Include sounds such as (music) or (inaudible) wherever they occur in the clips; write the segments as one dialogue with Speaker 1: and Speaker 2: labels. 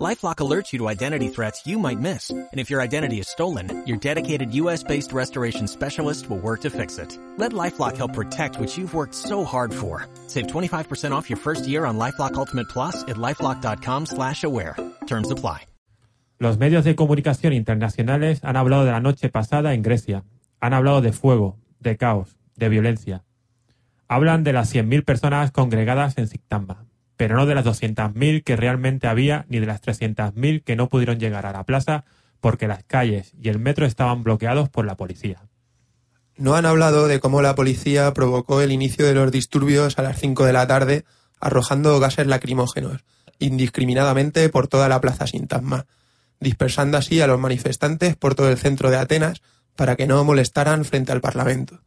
Speaker 1: LifeLock alerts you to identity threats you might miss. And if your identity is stolen, your dedicated US-based restoration specialist will work to fix it. Let LifeLock help protect what you've worked so hard for. Save 25% off your first year on LifeLock Ultimate Plus at LifeLock.com slash aware. Terms apply.
Speaker 2: Los medios de comunicación internacionales han hablado de la noche pasada en Grecia. Han hablado de fuego, de caos, de violencia. Hablan de las 100.000 personas congregadas en Siktamba, pero no de las 200.000 que realmente había ni de las 300.000 que no pudieron llegar a la plaza porque las calles y el metro estaban bloqueados por la policía.
Speaker 3: No han hablado de cómo la policía provocó el inicio de los disturbios a las 5 de la tarde arrojando gases lacrimógenos indiscriminadamente por toda la plaza Sintasma, dispersando así a los manifestantes por todo el centro de Atenas para que no molestaran frente al Parlamento.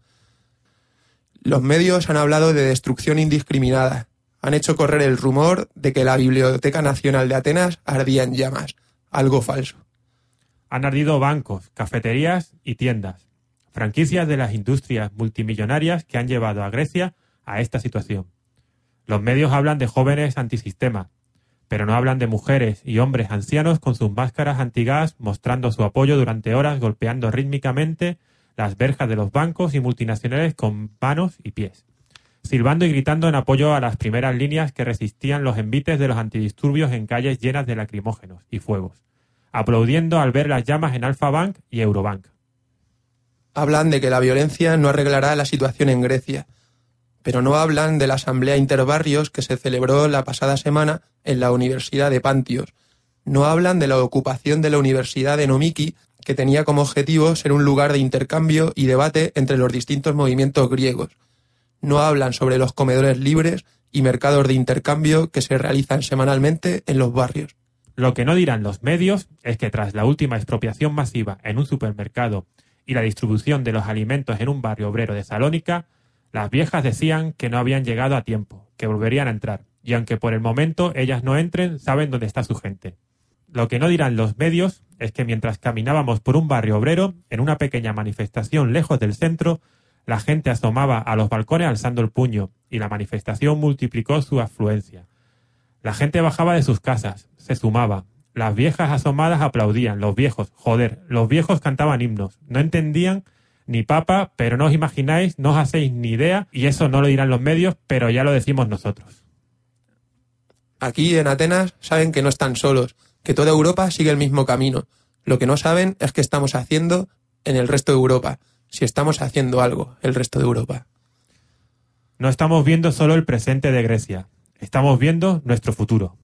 Speaker 3: Los medios han hablado de destrucción indiscriminada, han hecho correr el rumor de que la Biblioteca Nacional de Atenas ardía en llamas, algo falso.
Speaker 2: Han ardido bancos, cafeterías y tiendas, franquicias de las industrias multimillonarias que han llevado a Grecia a esta situación. Los medios hablan de jóvenes antisistema, pero no hablan de mujeres y hombres ancianos con sus máscaras antigas mostrando su apoyo durante horas golpeando rítmicamente las verjas de los bancos y multinacionales con manos y pies silbando y gritando en apoyo a las primeras líneas que resistían los envites de los antidisturbios en calles llenas de lacrimógenos y fuegos, aplaudiendo al ver las llamas en Alfa Bank y Eurobank.
Speaker 3: Hablan de que la violencia no arreglará la situación en Grecia, pero no hablan de la asamblea interbarrios que se celebró la pasada semana en la Universidad de Pantios. No hablan de la ocupación de la Universidad de Nomiki, que tenía como objetivo ser un lugar de intercambio y debate entre los distintos movimientos griegos no hablan sobre los comedores libres y mercados de intercambio que se realizan semanalmente en los barrios.
Speaker 2: Lo que no dirán los medios es que tras la última expropiación masiva en un supermercado y la distribución de los alimentos en un barrio obrero de Salónica, las viejas decían que no habían llegado a tiempo, que volverían a entrar, y aunque por el momento ellas no entren, saben dónde está su gente. Lo que no dirán los medios es que mientras caminábamos por un barrio obrero, en una pequeña manifestación lejos del centro, la gente asomaba a los balcones alzando el puño, y la manifestación multiplicó su afluencia. La gente bajaba de sus casas, se sumaba. Las viejas asomadas aplaudían, los viejos, joder, los viejos cantaban himnos. No entendían ni papa, pero no os imagináis, no os hacéis ni idea, y eso no lo dirán los medios, pero ya lo decimos nosotros.
Speaker 3: Aquí en Atenas saben que no están solos, que toda Europa sigue el mismo camino. Lo que no saben es qué estamos haciendo en el resto de Europa si estamos haciendo algo el resto de Europa.
Speaker 2: No estamos viendo solo el presente de Grecia, estamos viendo nuestro futuro.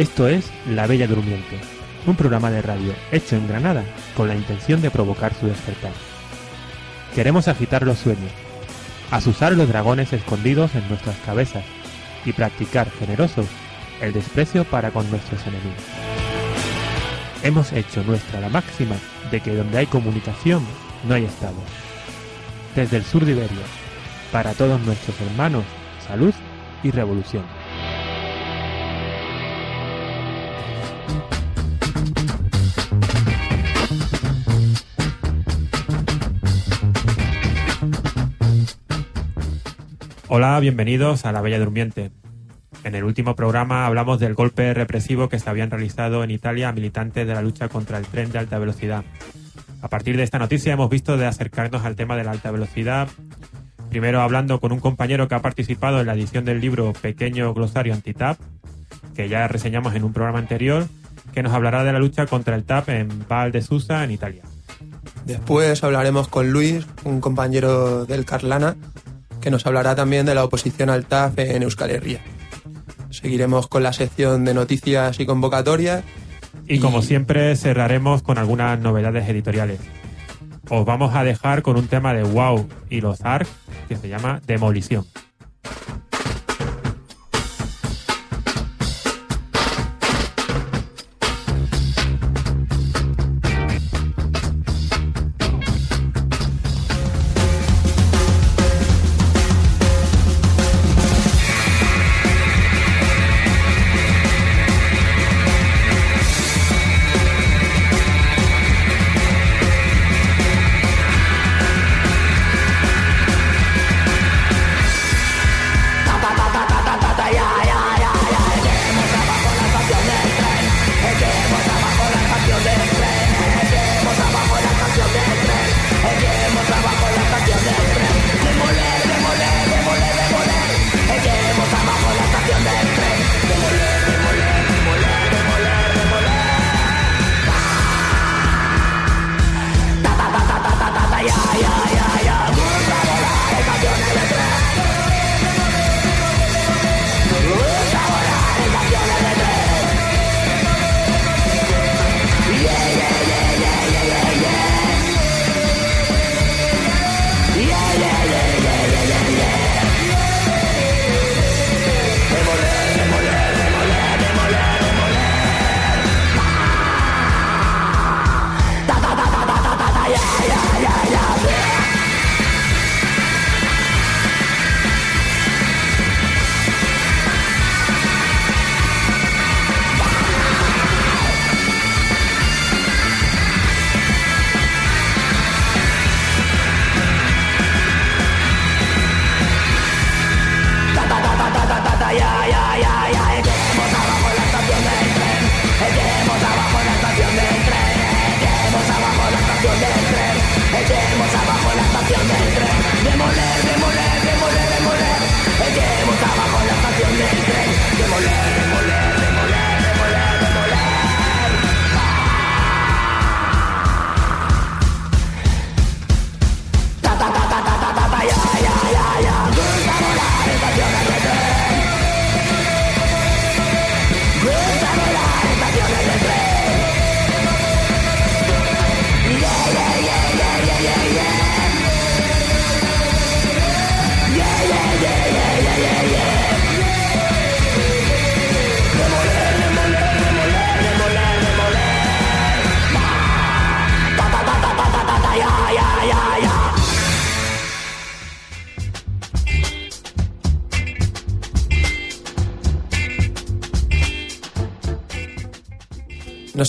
Speaker 2: Esto es La Bella Durmiente, un programa de radio hecho en Granada con la intención de provocar su despertar. Queremos agitar los sueños, asusar los dragones escondidos en nuestras cabezas y practicar generosos el desprecio para con nuestros enemigos.
Speaker 4: hemos hecho nuestra la máxima de que donde hay comunicación no hay Estado. Desde el sur de Iberia, para todos nuestros hermanos, salud y revolución. Hola, bienvenidos a La Bella Durmiente. En el último programa hablamos del golpe represivo que se habían realizado en Italia a militantes de la lucha contra el tren de alta velocidad. A partir de esta noticia hemos visto de acercarnos al tema de la alta velocidad, primero hablando con un compañero que ha participado en la edición del libro Pequeño Glosario Anti-TAP, que ya reseñamos en un programa anterior, que nos hablará de la lucha contra el TAP en Val de Susa, en Italia.
Speaker 3: Después hablaremos con Luis, un compañero del Carlana, que nos hablará también de la oposición al TAF en Euskal Herria. Seguiremos con la sección de noticias y convocatorias.
Speaker 4: Y, como siempre cerraremos con algunas novedades editoriales. Os vamos a dejar con un tema de Wow y los ARC que se llama Demolición.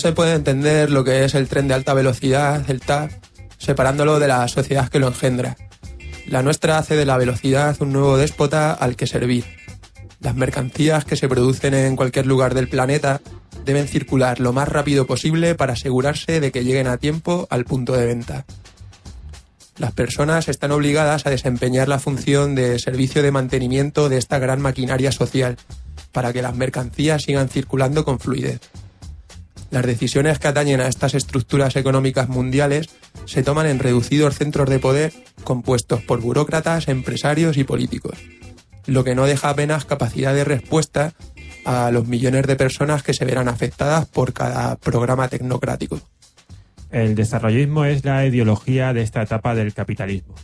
Speaker 3: Se puede entender lo que es el tren de alta velocidad, el TAP, separándolo de la sociedad que lo engendra. La nuestra hace de la velocidad un nuevo déspota al que servir. Las mercancías que se producen en cualquier lugar del planeta deben circular lo más rápido posible para asegurarse de que lleguen a tiempo al punto de venta. Las personas están obligadas a desempeñar la función de servicio de mantenimiento de esta gran maquinaria social, para que las mercancías sigan circulando con fluidez. Las decisiones que atañen a estas estructuras económicas mundiales se toman en reducidos centros de poder compuestos por burócratas, empresarios y políticos, lo que no deja apenas capacidad de respuesta a los millones de personas que se verán afectadas por cada programa tecnocrático.
Speaker 4: El desarrollismo es la ideología de esta etapa del capitalismo.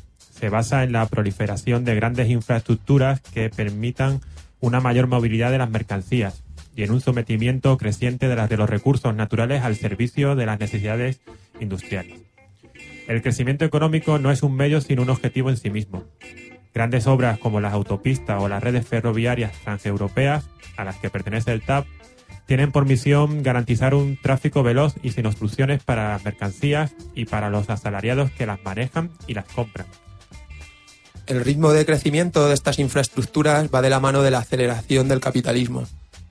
Speaker 4: Se basa en la proliferación de grandes infraestructuras que permitan una mayor movilidad de las mercancías
Speaker 2: y en un sometimiento creciente de, las, de los recursos naturales al servicio de las necesidades industriales. El crecimiento económico no es un medio sino un objetivo en sí mismo. Grandes obras como las autopistas o las redes ferroviarias transeuropeas, a las que pertenece el TAP, tienen por misión garantizar un tráfico veloz y sin obstrucciones para las mercancías y para los asalariados que las manejan y las compran.
Speaker 3: El ritmo de crecimiento de estas infraestructuras va de la mano de la aceleración del capitalismo.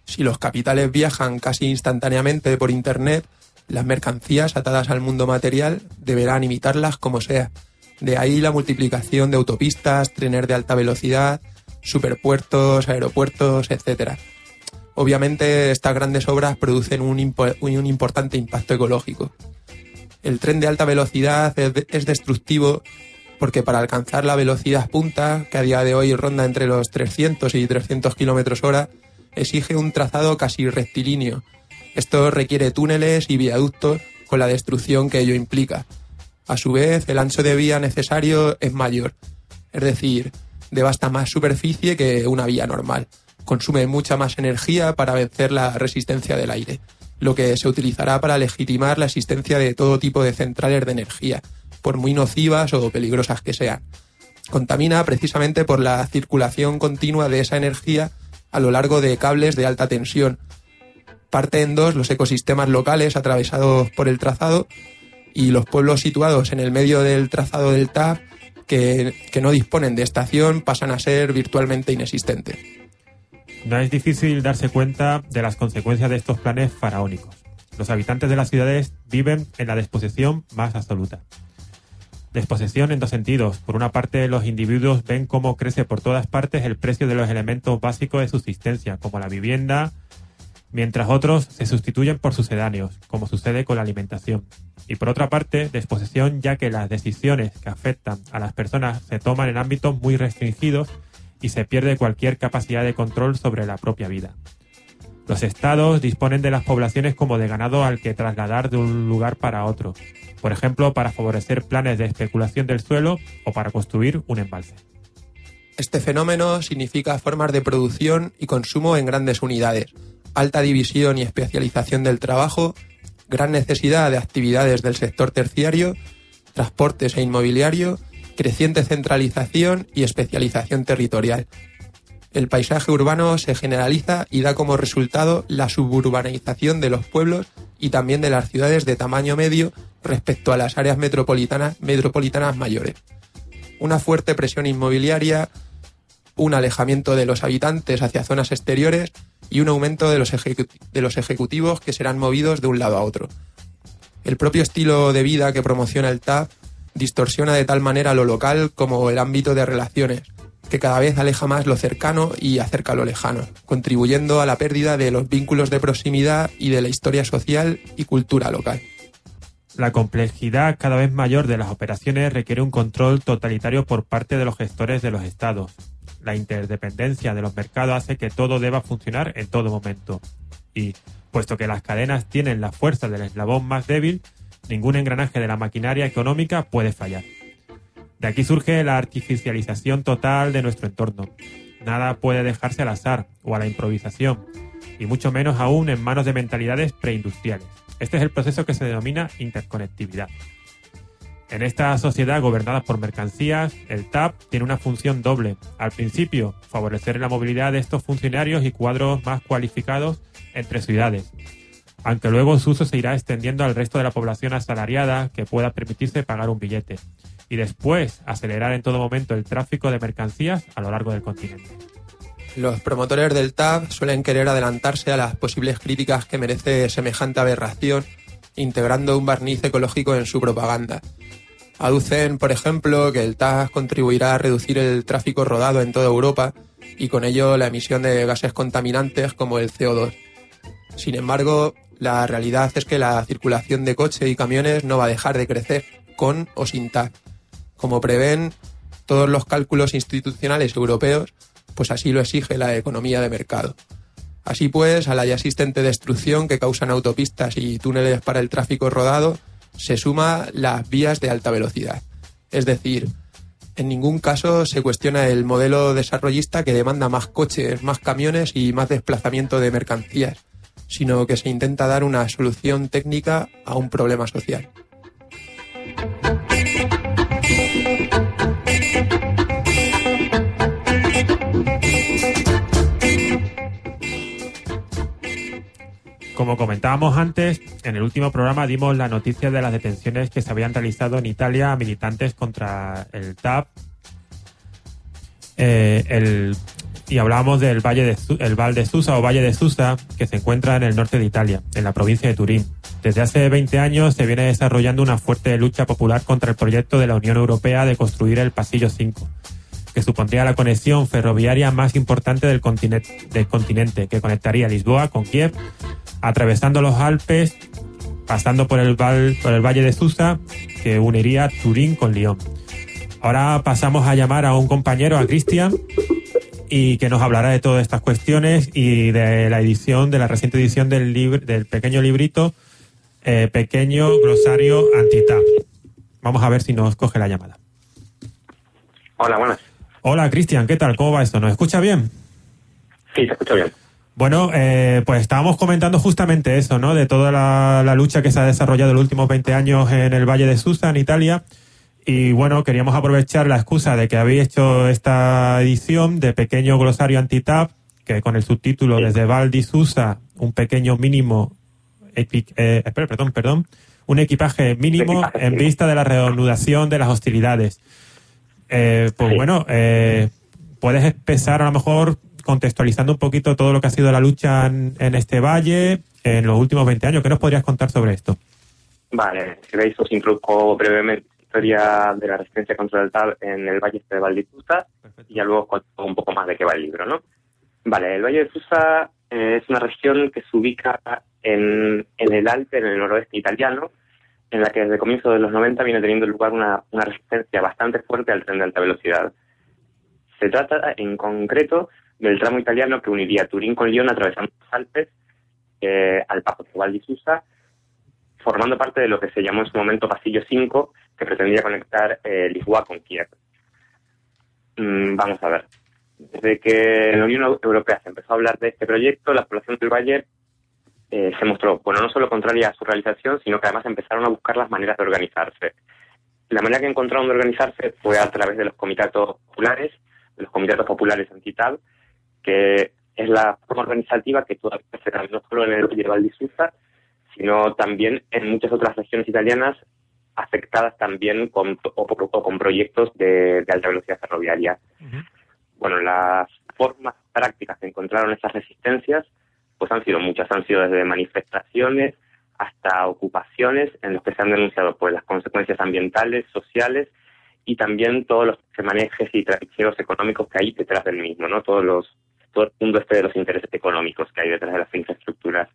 Speaker 3: Si los capitales viajan casi instantáneamente por Internet, las mercancías atadas al mundo material deberán imitarlas como sea. De ahí la multiplicación de autopistas, trenes de alta velocidad, superpuertos, aeropuertos, etc. Obviamente estas grandes obras producen un, importante impacto ecológico. El tren de alta velocidad es destructivo porque para alcanzar la velocidad punta, que a día de hoy ronda entre los 300 y 300 kilómetros hora, exige un trazado casi rectilíneo. Esto requiere túneles y viaductos con la destrucción que ello implica. A su vez, el ancho de vía necesario es mayor, es decir, devasta más superficie que una vía normal consume mucha más energía para vencer la resistencia del aire, lo que se utilizará para legitimar la existencia de todo tipo de centrales de energía, por muy nocivas o peligrosas que sean. Contamina precisamente por la circulación continua de esa energía a lo largo de cables de alta tensión. Parte en dos los ecosistemas locales atravesados por el trazado y los pueblos situados en el medio del trazado del TAP que, que no disponen de estación pasan a ser virtualmente inexistentes.
Speaker 2: No es difícil darse cuenta de las consecuencias de estos planes faraónicos. Los habitantes de las ciudades viven en la desposesión más absoluta. Desposesión en dos sentidos. Por una parte, los individuos ven cómo crece por todas partes el precio de los elementos básicos de subsistencia, como la vivienda, mientras otros se sustituyen por sucedáneos, como sucede con la alimentación. Y por otra parte, desposesión ya que las decisiones que afectan a las personas se toman en ámbitos muy restringidos y se pierde cualquier capacidad de control sobre la propia vida. Los estados disponen de las poblaciones como de ganado al que trasladar de un lugar para otro, por ejemplo, para favorecer planes de especulación del suelo o para construir un embalse.
Speaker 3: Este fenómeno significa formas de producción y consumo en grandes unidades, alta división y especialización del trabajo, gran necesidad de actividades del sector terciario, transportes e inmobiliario creciente centralización y especialización territorial. El paisaje urbano se generaliza y da como resultado la suburbanización de los pueblos y también de las ciudades de tamaño medio respecto a las áreas metropolitanas, metropolitanas mayores. Una fuerte presión inmobiliaria, un alejamiento de los habitantes hacia zonas exteriores y un aumento de los, de los ejecutivos que serán movidos de un lado a otro. El propio estilo de vida que promociona el TAP distorsiona de tal manera lo local como el ámbito de relaciones, que cada vez aleja más lo cercano y acerca lo lejano, contribuyendo a la pérdida de los vínculos de proximidad y de la historia social y cultura local.
Speaker 2: La complejidad cada vez mayor de las operaciones requiere un control totalitario por parte de los gestores de los estados. La interdependencia de los mercados hace que todo deba funcionar en todo momento. Y, puesto que las cadenas tienen la fuerza del eslabón más débil, ningún engranaje de la maquinaria económica puede fallar. De aquí surge la artificialización total de nuestro entorno. Nada puede dejarse al azar o a la improvisación, y mucho menos aún en manos de mentalidades preindustriales. Este es el proceso que se denomina interconectividad. En esta sociedad gobernada por mercancías, el TAP tiene una función doble. Al principio, favorecer la movilidad de estos funcionarios y cuadros más cualificados entre ciudades, aunque luego su uso se irá extendiendo al resto de la población asalariada que pueda permitirse pagar un billete, y después acelerar en todo momento el tráfico de mercancías a lo largo del continente.
Speaker 3: Los promotores del TAP suelen querer adelantarse a las posibles críticas que merece semejante aberración, integrando un barniz ecológico en su propaganda. Aducen, por ejemplo, que el TAP contribuirá a reducir el tráfico rodado en toda Europa y con ello la emisión de gases contaminantes como el CO2. Sin embargo, la realidad es que la circulación de coches y camiones no va a dejar de crecer, con o sin TAC. Como prevén todos los cálculos institucionales europeos, pues así lo exige la economía de mercado. Así pues, a la ya existente destrucción que causan autopistas y túneles para el tráfico rodado, se suma las vías de alta velocidad. Es decir, En ningún caso se cuestiona el modelo desarrollista que demanda más coches, más camiones y más desplazamiento de mercancías, sino que se intenta dar una solución técnica a un problema social.
Speaker 2: Como comentábamos antes, en el último programa dimos la noticia de las detenciones que se habían realizado en Italia a militantes contra el TAP. Eh, el, y hablábamos del Valle de, el Val de Susa o Valle de Susa, que se encuentra en el norte de Italia, en la provincia de Turín. Desde hace 20 años se viene desarrollando una fuerte lucha popular contra el proyecto de la Unión Europea de construir el Pasillo 5 que supondría la conexión ferroviaria más importante del continente, del continente que conectaría Lisboa con Kiev, atravesando los Alpes, pasando por el, por el Valle de Susa, que uniría Turín con Lyon. Ahora pasamos a llamar a un compañero, a Cristian, y que nos hablará de todas estas cuestiones y de la edición, de la reciente edición del, libro, del pequeño librito eh, Pequeño Glosario Antitap. Vamos a ver si nos coge la llamada.
Speaker 5: Hola, buenas.
Speaker 2: Hola, Cristian, ¿qué tal? ¿Cómo va esto? ¿Nos escucha bien?
Speaker 5: Sí, se escucha bien.
Speaker 2: Bueno, eh, pues estábamos comentando justamente eso, ¿no? De toda la, lucha que se ha desarrollado en los últimos 20 años en el Valle de Susa, en Italia. Y bueno, queríamos aprovechar la excusa de que habéis hecho esta edición de Pequeño Glosario Antitap, que con el subtítulo Desde Val di Susa, un pequeño mínimo, eh, espera, perdón, perdón, un equipaje mínimo en vista de la reanudación de las hostilidades. Eh, pues bueno, eh, puedes empezar a lo mejor contextualizando un poquito todo lo que ha sido la lucha en, este valle en los últimos 20 años. ¿Qué nos podrías contar sobre esto?
Speaker 5: Vale, si veis, os introduzco brevemente la historia de la resistencia contra el TAB en el valle este de Valditusa y ya luego cuento un poco más de qué va el libro, ¿no? Vale, el Valle de Susa eh, es una región que se ubica en, en el Alpe, en el noroeste italiano, en la que desde comienzos de los 90 viene teniendo lugar una, una resistencia bastante fuerte al tren de alta velocidad. Se trata en concreto del tramo italiano que uniría Turín con Lyon atravesando los Alpes eh, al paso Val di Susa, formando parte de lo que se llamó en su momento Pasillo 5, que pretendía conectar eh, Lisboa con Kiev. Mm, vamos a ver. Desde que la Unión Europea se empezó a hablar de este proyecto, la población del Valle eh, se mostró, bueno, no solo contraria a su realización, sino que además empezaron a buscar las maneras de organizarse. La manera que encontraron de organizarse fue a través de los comitatos populares, de los comitatos populares antitab, que es la forma organizativa que todavía se da no solo en el Valle de Valdisusa, sino también en muchas otras regiones italianas afectadas también con, o, con proyectos de, alta velocidad ferroviaria. Bueno, las formas prácticas que encontraron esas resistencias pues han sido muchas, han sido desde manifestaciones hasta ocupaciones en los que se han denunciado pues las consecuencias ambientales, sociales y también todos los manejes y trapicheos económicos que hay detrás del mismo, ¿no? Todos los, todo el mundo este de los intereses económicos que hay detrás de las infraestructuras.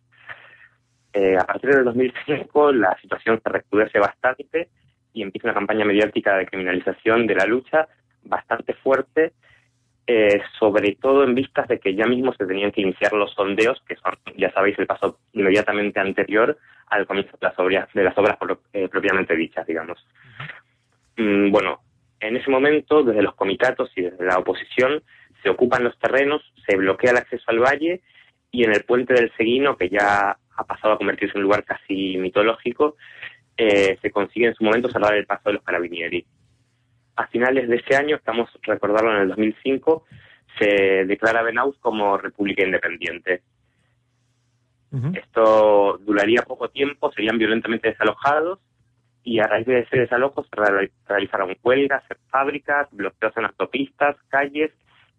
Speaker 5: Eh, a partir del 2005 la situación se recrudece bastante y empieza una campaña mediática de criminalización de la lucha bastante fuerte eh, sobre todo en vistas de que ya mismo se tenían que iniciar los sondeos, que son, ya sabéis, el paso inmediatamente anterior al comienzo de las obras, de las obras eh, propiamente dichas, digamos. Mm, bueno, en ese momento, desde los comitatos y desde la oposición, se ocupan los terrenos, se bloquea el acceso al valle y en el puente del Seguino, que ya ha pasado a convertirse en un lugar casi mitológico, eh, se consigue en su momento salvar el paso de los carabinieri a finales de ese año, estamos recordarlo en el 2005, se declara Benaus como república independiente. Esto duraría poco tiempo, serían violentamente desalojados y a raíz de ese desalojo se realizaron huelgas en fábricas, bloqueos en autopistas, calles,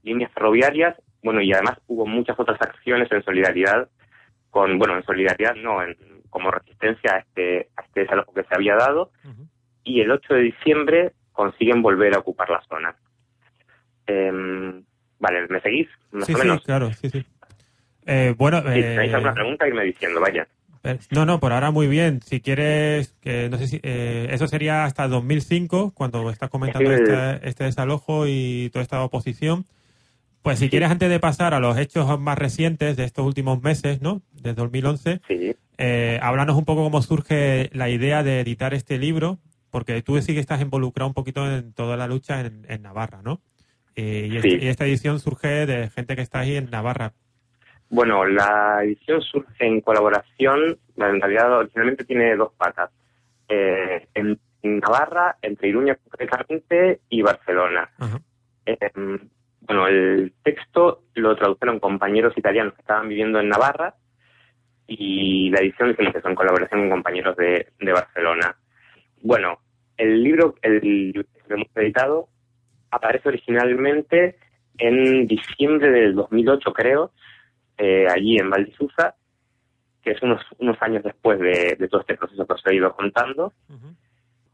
Speaker 5: líneas ferroviarias, bueno, y además hubo muchas otras acciones en solidaridad con, bueno, en solidaridad no, en, como resistencia a este, a este desalojo que se había dado. Y el 8 de diciembre consiguen volver a ocupar la zona. Em, vale, ¿me seguís?
Speaker 2: Más sí, o menos. sí, claro, sí, sí. Eh, bueno,
Speaker 5: si tenéis eh, alguna pregunta, irme diciendo, vaya.
Speaker 2: Eh, no, no, por ahora muy bien. Si quieres, que no sé si eso sería hasta 2005, cuando estás comentando este, este, desalojo y toda esta oposición. Pues si quieres, antes de pasar a los hechos más recientes de estos últimos meses, ¿no? Desde 2011, sí. háblanos un poco cómo surge la idea de editar este libro porque tú sí que estás involucrado un poquito en toda la lucha en, Navarra, ¿no? Eh, y,
Speaker 5: Sí.
Speaker 2: y esta edición surge de gente que está ahí en Navarra.
Speaker 5: Bueno, la edición surge en colaboración, en realidad originalmente tiene dos patas. Eh, en, en Navarra, entre Iruña concretamente y Barcelona. Eh, bueno, el texto lo tradujeron compañeros italianos que estaban viviendo en Navarra y la edición hicimos eso en colaboración con compañeros de, de Barcelona. Bueno, el libro, el que hemos editado aparece originalmente en diciembre del 2008, creo, eh, allí en Valdisusa, que es unos, unos años después de, de todo este proceso que os he ido contando.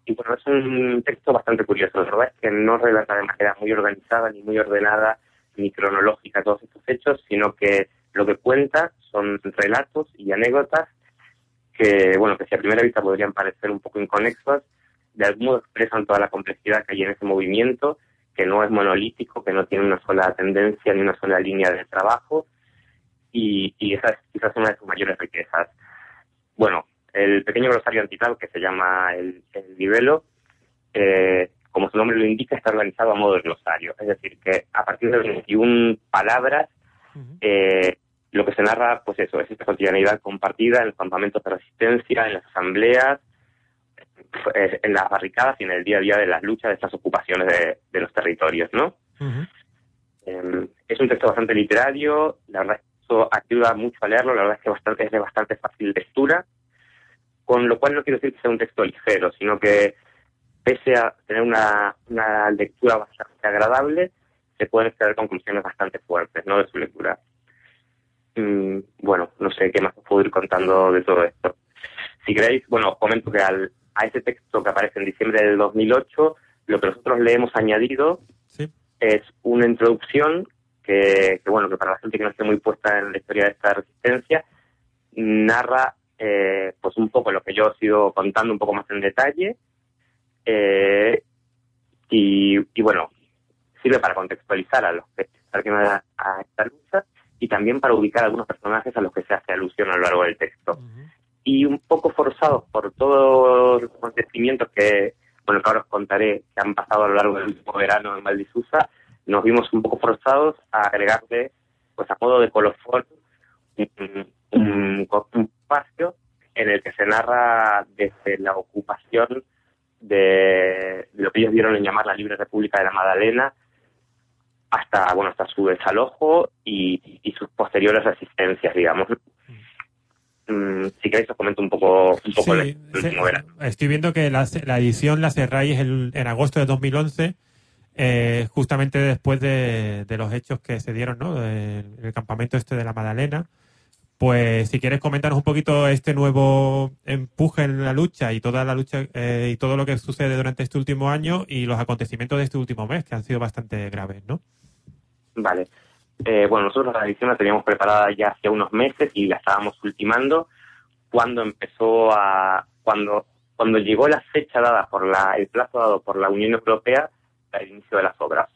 Speaker 5: Y bueno, es un texto bastante curioso. La verdad es que no relata de manera muy organizada, ni muy ordenada, ni cronológica todos estos hechos, sino que lo que cuenta son relatos y anécdotas que, bueno, que si a primera vista podrían parecer un poco inconexas, de algún modo expresan toda la complejidad que hay en ese movimiento, que no es monolítico, que no tiene una sola tendencia ni una sola línea de trabajo, y, y esa es quizás una de sus mayores riquezas. Bueno, el pequeño glosario antital que se llama el, el libelo, eh, como su nombre lo indica, está organizado a modo de glosario. Es decir, que a partir de 21 palabras, eh, lo que se narra, pues eso, es esta cotidianidad compartida en los campamentos de resistencia, en las asambleas, en las barricadas y en el día a día de las luchas de estas ocupaciones de, de los territorios, ¿no? Eh, es un texto bastante literario, la verdad es que eso ayuda mucho a leerlo, la verdad es que bastante, es de bastante fácil lectura, con lo cual no quiero decir que sea un texto ligero, sino que pese a tener una, una lectura bastante agradable, se pueden extraer conclusiones bastante fuertes ¿no? de su lectura. Mm, bueno, no sé qué más os puedo ir contando de todo esto. Si queréis, bueno, os comento que al, a ese texto que aparece en diciembre del 2008, lo que nosotros le hemos añadido
Speaker 2: Sí.
Speaker 5: es una introducción que, que, bueno, que para la gente que no esté muy puesta en la historia de esta resistencia, narra eh, pues un poco lo que yo he ido contando un poco más en detalle. eh, y, y bueno, sirve para contextualizar a los que están a, a esta lucha y también para ubicar algunos personajes a los que se hace alusión a lo largo del texto. Y un poco forzados por todos los acontecimientos que, bueno, que ahora os contaré, que han pasado a lo largo del último verano en Valdisusa, nos vimos un poco forzados a agregarle, pues a modo de colofón, un, un, espacio en el que se narra desde la ocupación de, lo que ellos dieron en llamar la Libre República de la Magdalena hasta bueno hasta su desalojo y, y sus posteriores resistencias digamos Mm, si queréis os comento un poco un poco
Speaker 2: Sí,
Speaker 5: el, último verano
Speaker 2: estoy viendo que la, la edición la cerráis el- en agosto de 2011, eh, justamente después de, de los hechos que se dieron, ¿no? En el campamento este de la Madalena. Pues si quieres comentarnos un poquito este nuevo empuje en la lucha y toda la lucha eh, y todo lo que sucede durante este último año y los acontecimientos de este último mes que han sido bastante graves, ¿no?
Speaker 5: Vale. Eh, bueno, nosotros la edición la teníamos preparada ya hace unos meses y la estábamos ultimando cuando empezó a. cuando cuando llegó la fecha dada por la, el plazo dado por la Unión Europea para el inicio de las obras.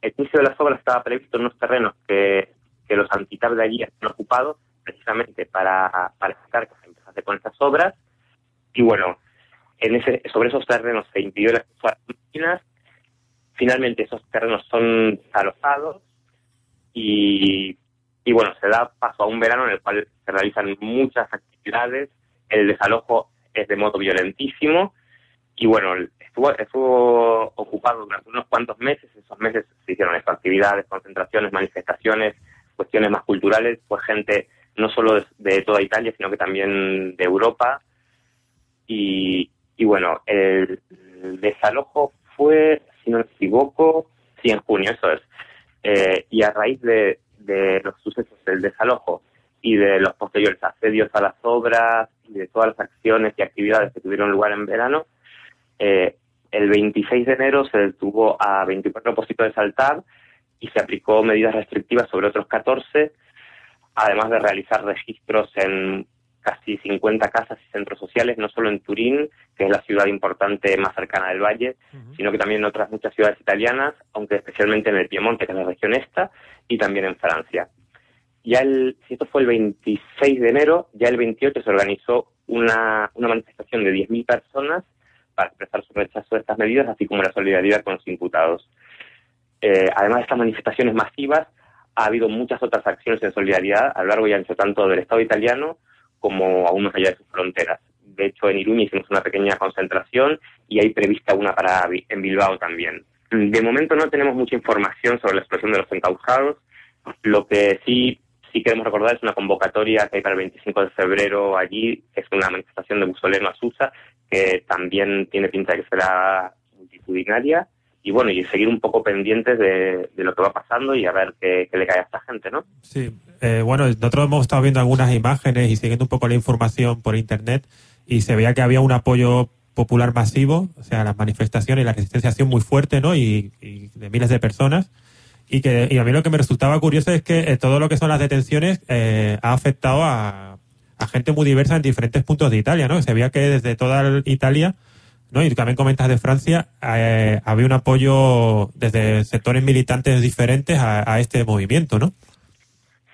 Speaker 5: El inicio de las obras estaba previsto en unos terrenos que, que los antitab de allí han ocupado precisamente para, para evitar que se empezase con estas obras. Y bueno, en ese, sobre esos terrenos se impidió las máquinas. Finalmente esos terrenos son alojados y, y bueno, se da paso a un verano en el cual se realizan muchas actividades, el desalojo es de modo violentísimo y bueno, estuvo, estuvo ocupado durante unos cuantos meses, esos meses se hicieron estas actividades, concentraciones, manifestaciones, cuestiones más culturales, pues gente no solo de, toda Italia, sino que también de Europa y, y bueno, el desalojo fue, si no me equivoco, sí, en junio, eso es. Eh, y a raíz de, de los sucesos del desalojo y de los posteriores asedios a las obras y de todas las acciones y actividades que tuvieron lugar en verano, eh, el 26 de enero se detuvo a 24 opositores al TAB y se aplicó medidas restrictivas sobre otros 14, además de realizar registros en casi 50 casas y centros sociales, no solo en Turín, que es la ciudad importante más cercana del valle, sino que también en otras muchas ciudades italianas, aunque especialmente en el Piemonte, que es la región esta, y también en Francia. Ya el, si esto fue el 26 de enero, ya el 28 se organizó una, una manifestación de 10.000 personas para expresar su rechazo de estas medidas, así como la solidaridad con los imputados. Eh, además de estas manifestaciones masivas, ha habido muchas otras acciones en solidaridad a lo largo y ancho tanto del Estado italiano como aún más allá de sus fronteras. De hecho, en Iruña hicimos una pequeña concentración y hay prevista una para en Bilbao también. De momento no tenemos mucha información sobre la expresión de los encausados. Lo que sí sí queremos recordar es una convocatoria que hay para el 25 de febrero allí, es una manifestación de Musoleno a Susa, que también tiene pinta de que será multitudinaria. Y bueno, y seguir un poco pendientes de, lo que va pasando y a ver qué, le cae a esta gente, ¿no?
Speaker 2: Sí, eh, bueno, nosotros hemos estado viendo algunas imágenes y siguiendo un poco la información por internet y se veía que había un apoyo popular masivo, o sea, las manifestaciones y la resistencia ha sido muy fuerte, ¿no? Y, de miles de personas. Y, que, y a mí lo que me resultaba curioso es que eh, todo lo que son las detenciones eh, ha afectado a, a, gente muy diversa en diferentes puntos de Italia, ¿no? Se veía que desde toda Italia, ¿no? Y también comentas de Francia, eh, había un apoyo desde sectores militantes diferentes a, este movimiento, ¿no?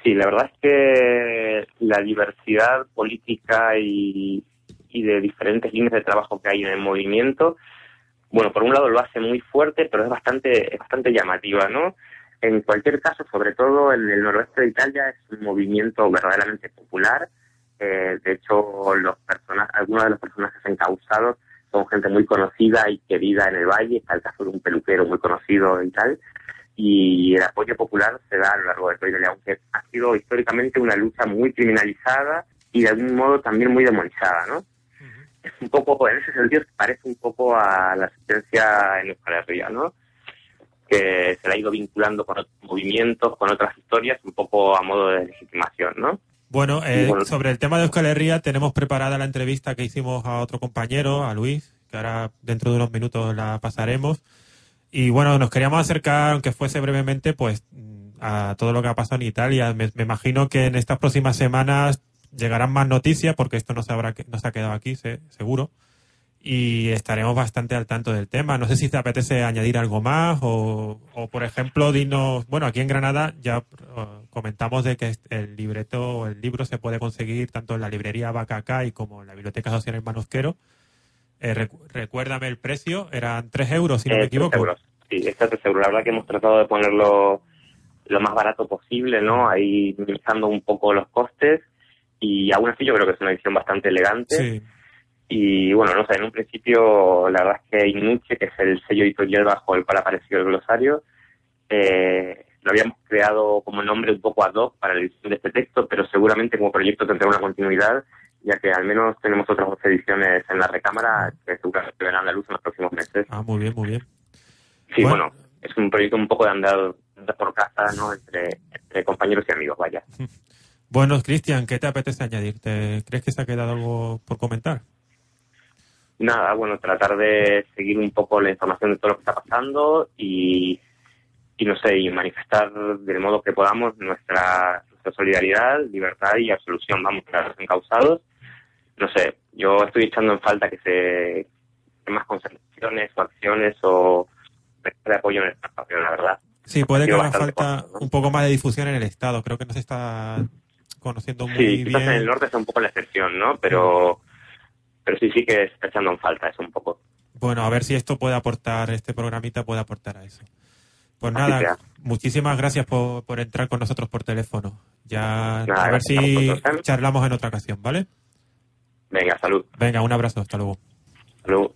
Speaker 5: Sí, la verdad es que la diversidad política y, y de diferentes líneas de trabajo que hay en el movimiento, bueno, por un lado lo hace muy fuerte, pero es bastante, es bastante llamativa, ¿no? En cualquier caso, sobre todo en el noroeste de Italia, es un movimiento verdaderamente popular. Eh, de hecho, los algunos de los personajes encausados son gente muy conocida y querida en el valle. Está el caso de un peluquero muy conocido y tal. Y el apoyo popular se da a lo largo de toda Italia, aunque ha sido históricamente una lucha muy criminalizada y de algún modo también muy demonizada, ¿no? es un poco, en ese sentido, parece un poco a la asistencia en Euskal Herria, ¿no? Que se la ha ido vinculando con otros movimientos, con otras historias, un poco a modo de legitimación, ¿no?
Speaker 2: Bueno, eh, sobre el tema de Euskal Herria tenemos preparada la entrevista que hicimos a otro compañero, a Luis, que ahora dentro de unos minutos la pasaremos. Y bueno, nos queríamos acercar, aunque fuese brevemente, pues a todo lo que ha pasado en Italia. me imagino que en estas próximas semanas llegarán más noticias porque esto no se, habrá, no se ha quedado aquí, seguro. Y estaremos bastante al tanto del tema. No sé si te apetece añadir algo más o, o por ejemplo, dinos, bueno, aquí en Granada ya uh, comentamos de que el libreto, el libro se puede conseguir tanto en la librería Bacacay como en la Biblioteca Social Hermanos Quero. Eh, recuérdame el precio, eran 3 euros, si no me eh, equivoco.
Speaker 5: Euros. Sí, está 3 euros. La verdad que hemos tratado de ponerlo lo más barato posible, ¿no? Ahí minimizando un poco los costes y aún así yo creo que es una edición bastante elegante. Y bueno, no sé, en un principio la verdad es que Inuche, que es el sello editorial bajo el cual apareció el glosario, eh, lo habíamos creado como nombre un poco ad hoc para la edición de este texto, pero seguramente como proyecto tendrá una continuidad, ya que al menos tenemos otras dos ediciones en la recámara que seguramente verán la luz en los próximos meses.
Speaker 2: Ah, muy bien, muy bien.
Speaker 5: Sí, bueno, es un proyecto un poco de andar, por casa, ¿no? Entre, entre compañeros y amigos, vaya. (laughs)
Speaker 2: Bueno, Cristian, ¿qué te apetece añadir? ¿Crees que se ha quedado algo por comentar?
Speaker 5: Nada, bueno, tratar de seguir un poco la información de todo lo que está pasando y, y no sé, y manifestar del modo que podamos nuestra, nuestra solidaridad, libertad y absolución, vamos, para los encausados. No sé, yo estoy echando en falta que se que más concentraciones o acciones o de apoyo en el Estado, la verdad.
Speaker 2: Sí, puede que haga falta un poco más de difusión en el Estado. Creo que no se está conociendo muy sí,
Speaker 5: quizás en el norte es un poco la excepción, ¿no? Pero, pero sí, sí que está echando en falta eso un poco.
Speaker 2: Bueno, a ver si esto puede aportar, este programita puede aportar a eso. Pues nada, muchísimas gracias por, por, entrar con nosotros por teléfono. Ya a ver si ¿eh? charlamos en otra ocasión, ¿vale?
Speaker 5: Venga, salud.
Speaker 2: Venga, un abrazo, hasta luego.
Speaker 5: Hasta luego.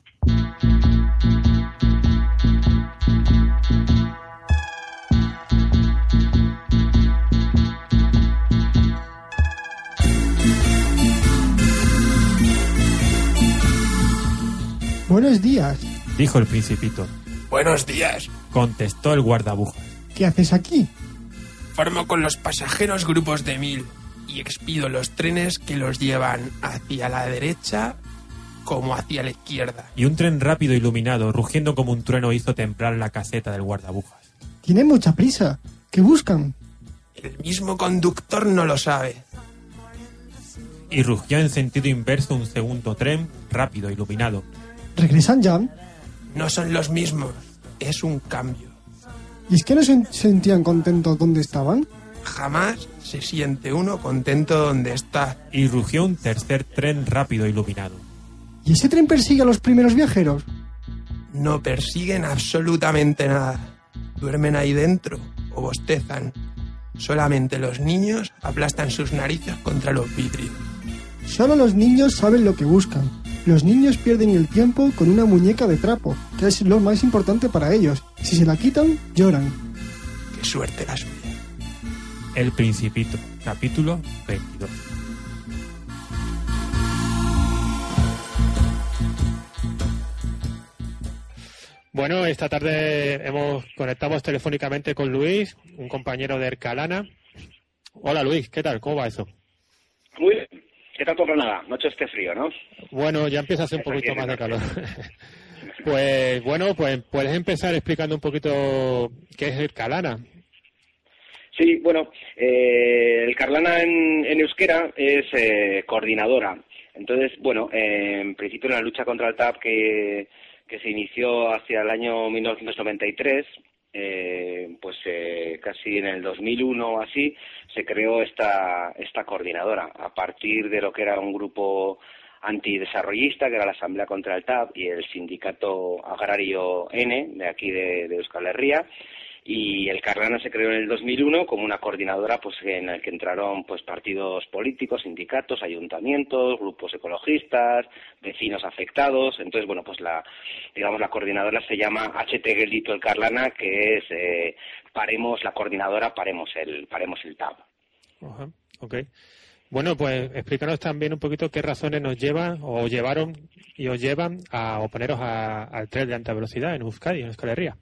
Speaker 6: Buenos días,
Speaker 2: dijo el principito.
Speaker 7: Buenos días,
Speaker 2: contestó el guardabujas.
Speaker 6: ¿Qué haces aquí?
Speaker 7: Formo con los pasajeros grupos de mil y expido los trenes que los llevan hacia la derecha como hacia la izquierda.
Speaker 2: Y un tren rápido iluminado, rugiendo como un trueno, hizo templar la caseta del guardabujas.
Speaker 6: Tienen mucha prisa. ¿Qué buscan?
Speaker 7: El mismo conductor no lo sabe.
Speaker 2: Y rugió en sentido inverso un segundo tren, rápido, iluminado,
Speaker 6: ¿Regresan ya?
Speaker 7: No son los mismos, es un cambio.
Speaker 6: ¿Y es que no se sentían contentos donde estaban?
Speaker 7: Jamás se siente uno contento donde está.
Speaker 2: Y rugió un tercer tren rápido iluminado.
Speaker 6: ¿Y ese tren persigue a los primeros viajeros?
Speaker 3: No persiguen absolutamente nada. Duermen ahí dentro o bostezan. Solamente los niños aplastan sus narices contra los vidrios.
Speaker 6: Solo los niños saben lo que buscan. Los niños pierden el tiempo con una muñeca de trapo, que es lo más importante para ellos. Si se la quitan, lloran.
Speaker 3: Qué suerte la suya.
Speaker 2: El Principito, capítulo 22. Bueno, esta tarde hemos conectamos telefónicamente con Luis, un compañero de Ercalana. Hola Luis, ¿qué tal? ¿Cómo va eso?
Speaker 8: Muy bien. ¿Qué tal por Granada? Noche este frío, ¿no?
Speaker 2: Bueno, ya empieza a hacer un poquito más de calor. (laughs) pues bueno, pues puedes empezar explicando un poquito qué es Ercalana.
Speaker 8: Sí, bueno, eh, el Carlana en, en euskera es eh, coordinadora. Entonces, bueno, eh, en principio en la lucha contra el TAP que, que se inició hacia el año 1993, eh, pues eh, casi en el 2001 o así, se creó esta, esta coordinadora a partir de lo que era un grupo antidesarrollista, que era la Asamblea contra el TAP y el Sindicato Agrario N, de aquí de, de Euskal Herria, y el Carlana se creó en el 2001 como una coordinadora pues en la que entraron pues partidos políticos, sindicatos, ayuntamientos, grupos ecologistas, vecinos afectados. Entonces, bueno, pues la digamos la coordinadora se llama HT Gelito el Carlana, que es eh, paremos la coordinadora, paremos el paremos el TAB.
Speaker 2: Ajá. Bueno, pues explícanos también un poquito qué razones nos llevan o llevaron y os llevan a oponeros al tren de alta velocidad en Euskadi, en Euskal.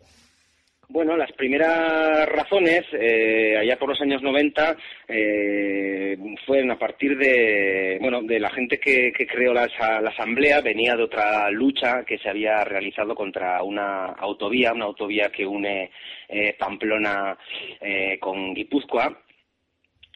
Speaker 8: Bueno, las primeras razones, eh, allá por los años 90, eh, fueron a partir de, bueno, de la gente que, que creó la, asa- la asamblea, venía de otra lucha que se había realizado contra una autovía, una autovía que une eh, Pamplona eh, con Guipúzcoa,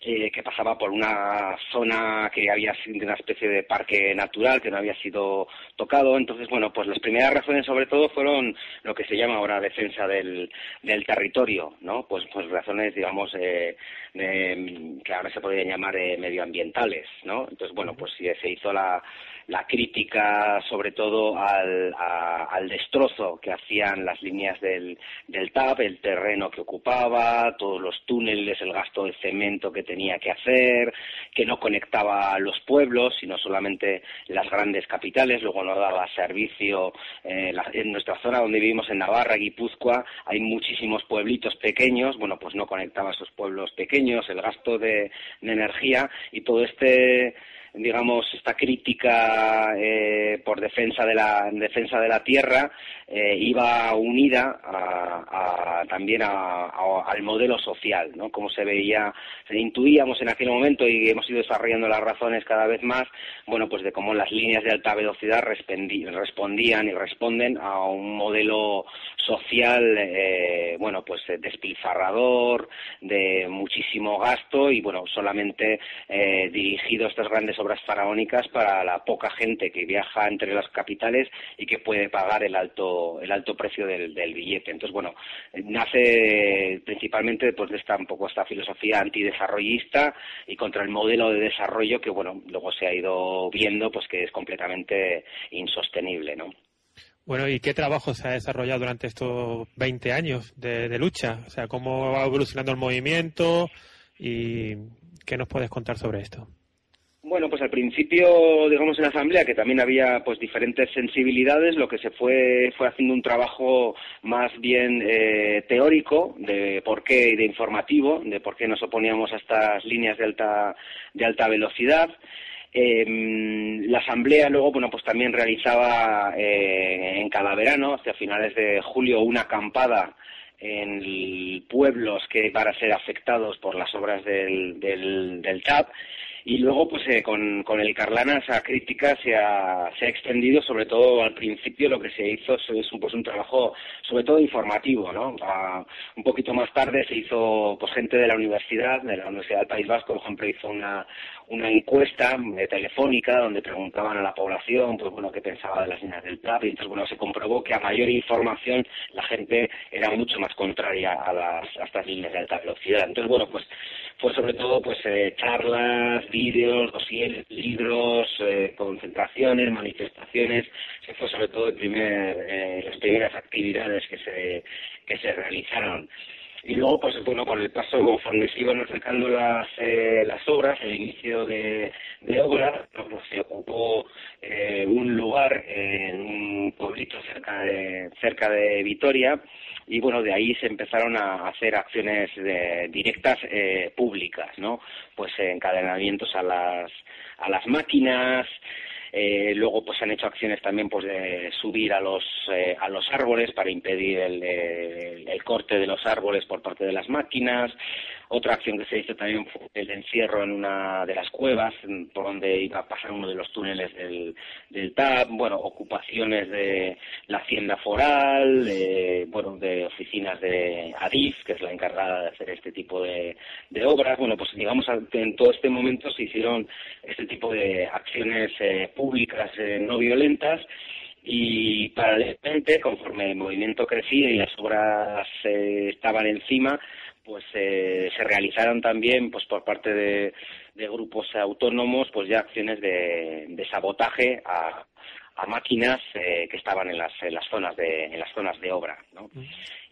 Speaker 8: eh, que pasaba por una zona que había sido una especie de parque natural que no había sido tocado. Entonces, bueno, pues las primeras razones sobre todo fueron lo que se llama ahora defensa del, del territorio, ¿no? Pues, pues razones, digamos, eh, de- que ahora se podrían llamar eh, medioambientales, ¿no? Entonces, bueno, pues sí, se hizo la, la crítica sobre todo al, a- al destrozo que hacían las líneas del, del TAP, el terreno que ocupaba, todos los túneles, el gasto de cemento que tenía que hacer, que no conectaba los pueblos, sino solamente las grandes capitales, luego no daba servicio. eh, la- en nuestra zona donde vivimos, en Navarra, Guipúzcoa, hay muchísimos pueblitos pequeños, bueno, pues no conectaba esos pueblos pequeños, el gasto de energía y todo este digamos esta crítica eh, por defensa de la en defensa de la tierra eh, iba unida a, también a- al modelo social no como se veía se intuíamos en aquel momento y hemos ido desarrollando las razones cada vez más bueno pues de cómo las líneas de alta velocidad respondían y responden a un modelo social eh, bueno pues despilfarrador de muchísimo gasto y bueno solamente eh, dirigido a estas grandes obras faraónicas para la poca gente que viaja entre las capitales y que puede pagar el alto el alto precio del, del billete entonces bueno nace principalmente pues de esta un poco esta filosofía antidesarrollista y contra el modelo de desarrollo que bueno luego se ha ido viendo pues que es completamente insostenible no
Speaker 2: Bueno, ¿y qué trabajo se ha desarrollado durante estos 20 años de, de lucha? O sea, ¿cómo va evolucionando el movimiento y qué nos puedes contar sobre esto?
Speaker 8: Bueno, pues al principio, digamos, en la asamblea, que también había pues diferentes sensibilidades, lo que se fue fue haciendo un trabajo más bien eh, teórico de por qué y de informativo, de por qué nos oponíamos a estas líneas de alta de alta velocidad. Eh, la asamblea luego, bueno, pues también realizaba eh, en cada verano, hacia finales de julio, una acampada en pueblos que van a ser afectados por las obras del, del, del TAP y luego pues eh, con, con el Carlana esa crítica se ha, se ha extendido sobre todo al principio lo que se hizo es un, pues un trabajo sobre todo informativo no un poquito más tarde se hizo pues gente de la universidad de la Universidad del País Vasco por ejemplo hizo una una encuesta eh, telefónica donde preguntaban a la población pues bueno qué pensaba de las líneas del TAP y entonces bueno se comprobó que a mayor información la gente era mucho más contraria a las estas líneas de alta velocidad entonces bueno pues fue sobre todo pues eh, charlas, vídeos, dosieres, libros, eh, concentraciones, manifestaciones, que fue sobre todo el primer, eh, las primeras actividades que se, que se realizaron. Y luego, pues bueno, con el paso, conforme se iban acercando las, eh, las obras, el inicio de, de obras, pues se ocupó eh, un lugar en un pueblito cerca de, cerca de Vitoria, y bueno, de ahí se empezaron a hacer acciones de, directas eh, públicas, ¿no? Pues encadenamientos a las, a las máquinas, eh, luego pues han hecho acciones también pues de subir a los eh, a los árboles para impedir el, el, el, corte de los árboles por parte de las máquinas otra acción que se hizo también fue el encierro en una de las cuevas por donde iba a pasar uno de los túneles del, del TAP, bueno, ocupaciones de la hacienda foral, de, bueno, de oficinas de ADIF, que es la encargada de hacer este tipo de, de obras. Bueno, pues digamos, en todo este momento se hicieron este tipo de acciones eh, públicas eh, no violentas y paralelamente, conforme el movimiento crecía y las obras eh, estaban encima, pues eh, se realizaron también pues por parte de, de grupos autónomos pues ya acciones de, de sabotaje a, a máquinas eh, que estaban en las, en las zonas de en las zonas de obra ¿no?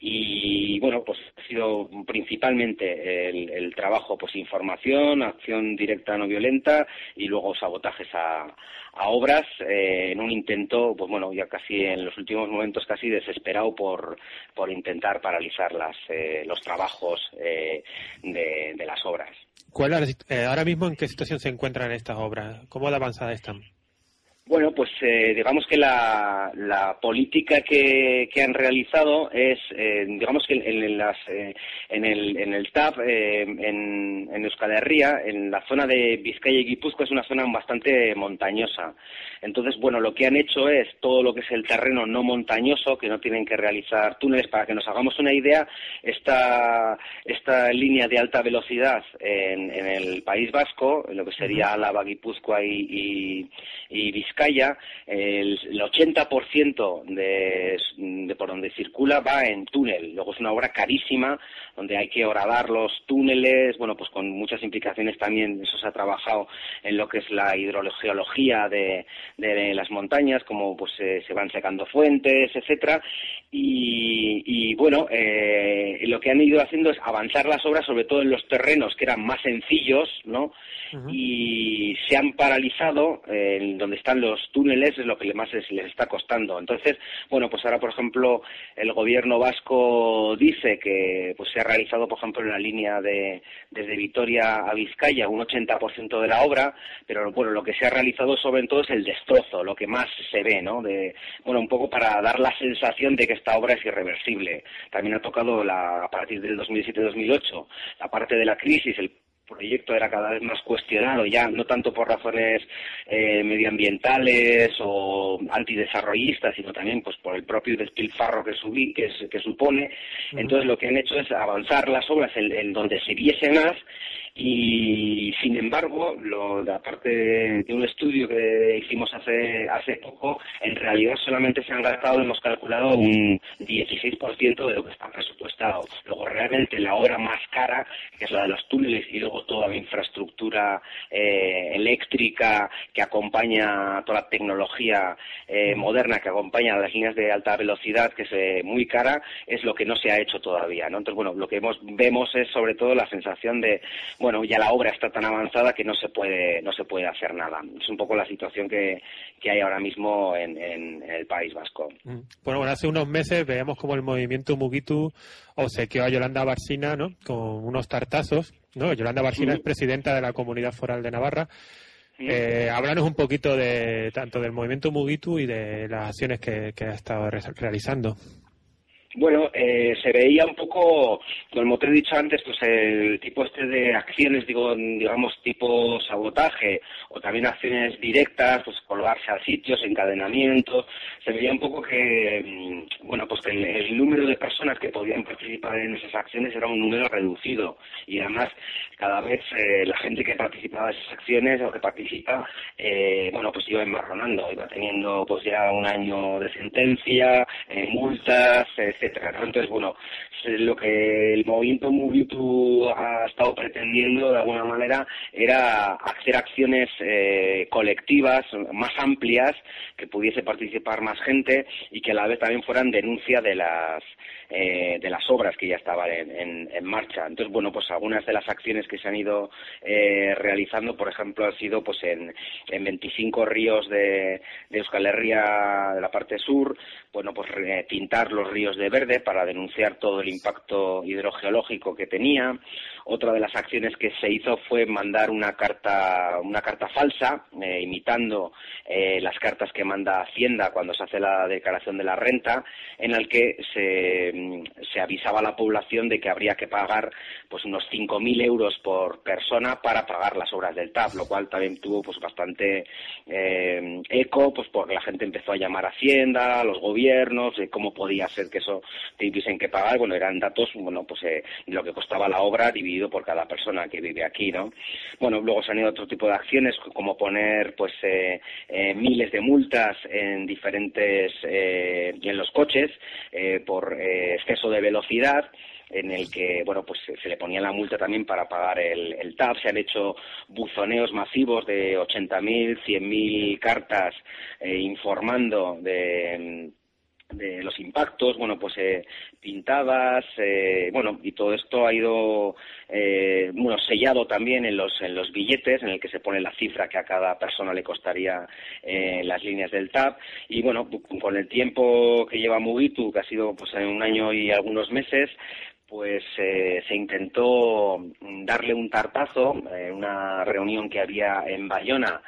Speaker 8: y bueno pues ha sido principalmente el, el, trabajo pues información acción directa no violenta y luego sabotajes a, a obras eh, en un intento pues bueno ya casi en los últimos momentos casi desesperado por por intentar paralizar las eh, los trabajos eh, de, de, las obras.
Speaker 2: ¿Cuál es, ahora mismo en qué situación se encuentran estas obras cómo de avanzada están
Speaker 8: bueno, pues eh, digamos que la, la política que, que, han realizado es, eh, digamos que en, en, las, eh, en, el, en el TAP, eh, en, en Euskal Herria, en la zona de Vizcaya y Guipúzcoa es una zona bastante montañosa. Entonces, bueno, lo que han hecho es todo lo que es el terreno no montañoso, que no tienen que realizar túneles. Para que nos hagamos una idea, esta, esta línea de alta velocidad en, en el País Vasco, lo que sería Álava, Guipúzcoa y, y, y Vizcaya, el, el 80% de, de por donde circula va en túnel. Luego es una obra carísima, donde hay que horadar los túneles, bueno, pues con muchas implicaciones también, eso se ha trabajado en lo que es la hidrogeología de, de las montañas, como pues eh, se van secando fuentes, etcétera, y, y bueno, eh, lo que han ido haciendo es avanzar las obras, sobre todo en los terrenos que eran más sencillos, ¿no? Uh -huh. Y se han paralizado eh, en donde están los túneles, es lo que más les, les está costando. Entonces, bueno, pues ahora, por ejemplo, el gobierno vasco dice que pues se realizado, por ejemplo, en la línea de desde Vitoria a Vizcaya un 80% de la obra, pero bueno, lo que se ha realizado sobre todo es el destrozo, lo que más se ve, ¿no? De, bueno, un poco para dar la sensación de que esta obra es irreversible. También ha tocado la, a partir del 2007-2008 la parte de la crisis, el proyecto era cada vez más cuestionado ya no tanto por razones eh, medioambientales o antidesarrollistas sino también pues por el propio despilfarro que, subí, que, que supone. Entonces lo que han hecho es avanzar las obras en, en donde se viese más y sin embargo, lo, aparte de un estudio que hicimos hace, hace poco, en realidad solamente se han gastado, hemos calculado un 16% de lo que está presupuestado. Luego realmente la obra más cara, que es la de los túneles y luego toda la infraestructura eh, eléctrica que acompaña toda la tecnología eh, moderna que acompaña a las líneas de alta velocidad, que es eh, muy cara, es lo que no se ha hecho todavía. ¿no? Entonces, bueno, lo que hemos, vemos es sobre todo la sensación de bueno, ya la obra está tan avanzada que no se puede, no se puede hacer nada. Es un poco la situación que, que hay ahora mismo en, en, en, el País Vasco.
Speaker 2: Bueno, bueno, hace unos meses veíamos como el movimiento Mugitu obsequió a Yolanda Barcina, ¿no? Con unos tartazos, ¿no? Yolanda Barcina sí. es presidenta de la Comunidad Foral de Navarra. Sí. Eh, háblanos un poquito de tanto del movimiento Mugitu y de las acciones que, que ha estado re realizando.
Speaker 8: Bueno, eh, se veía un poco, como te he dicho antes, pues el tipo este de acciones, digo, digamos, tipo sabotaje, o también acciones directas, pues colgarse a sitios, encadenamientos, se veía un poco que, bueno, pues que el, número de personas que podían participar en esas acciones era un número reducido, y además cada vez eh, la gente que participaba en esas acciones o que participa, eh, bueno, pues iba enmarronando, iba teniendo pues ya un año de sentencia, eh, multas, etc etcétera. Entonces, bueno, lo que el movimiento Mugitu ha estado pretendiendo de alguna manera era hacer acciones eh, colectivas más amplias, que pudiese participar más gente y que a la vez también fueran denuncia de las eh, de las obras que ya estaban en, en, marcha. Entonces, bueno, pues algunas de las acciones que se han ido eh, realizando, por ejemplo, han sido pues en, en 25 ríos de, de Euskal Herria de la parte sur, bueno, pues pintar los ríos de verde para denunciar todo el impacto hidrogeológico que tenía. Otra de las acciones que se hizo fue mandar una carta, una carta falsa, eh, imitando eh, las cartas que manda Hacienda cuando se hace la declaración de la renta, en la que se, se avisaba a la población de que habría que pagar pues unos 5.000 euros por persona para pagar las obras del TAP, lo cual también tuvo pues bastante eh, eco, pues porque la gente empezó a llamar a Hacienda, a los gobiernos, de cómo podía ser que eso tuviesen que pagar. Bueno, eran datos, bueno, pues eh, lo que costaba la obra dividido por cada persona que vive aquí, ¿no? Bueno, luego se han ido otro tipo de acciones, como poner, pues, eh, eh, miles de multas en diferentes, en los coches por exceso de velocidad en el que bueno pues se le ponía la multa también para pagar el, el TAP. Se han hecho buzoneos masivos de 80.000 100.000 cartas informando de de los impactos, bueno, pues eh, pintadas, eh, bueno, y todo esto ha ido, eh, bueno, sellado también en los, en los billetes, en el que se pone la cifra que a cada persona le costaría eh, las líneas del TAP, y bueno, con el tiempo que lleva Mugitu, que ha sido pues en un año y algunos meses, pues eh, se intentó darle un tartazo en una reunión que había en Bayona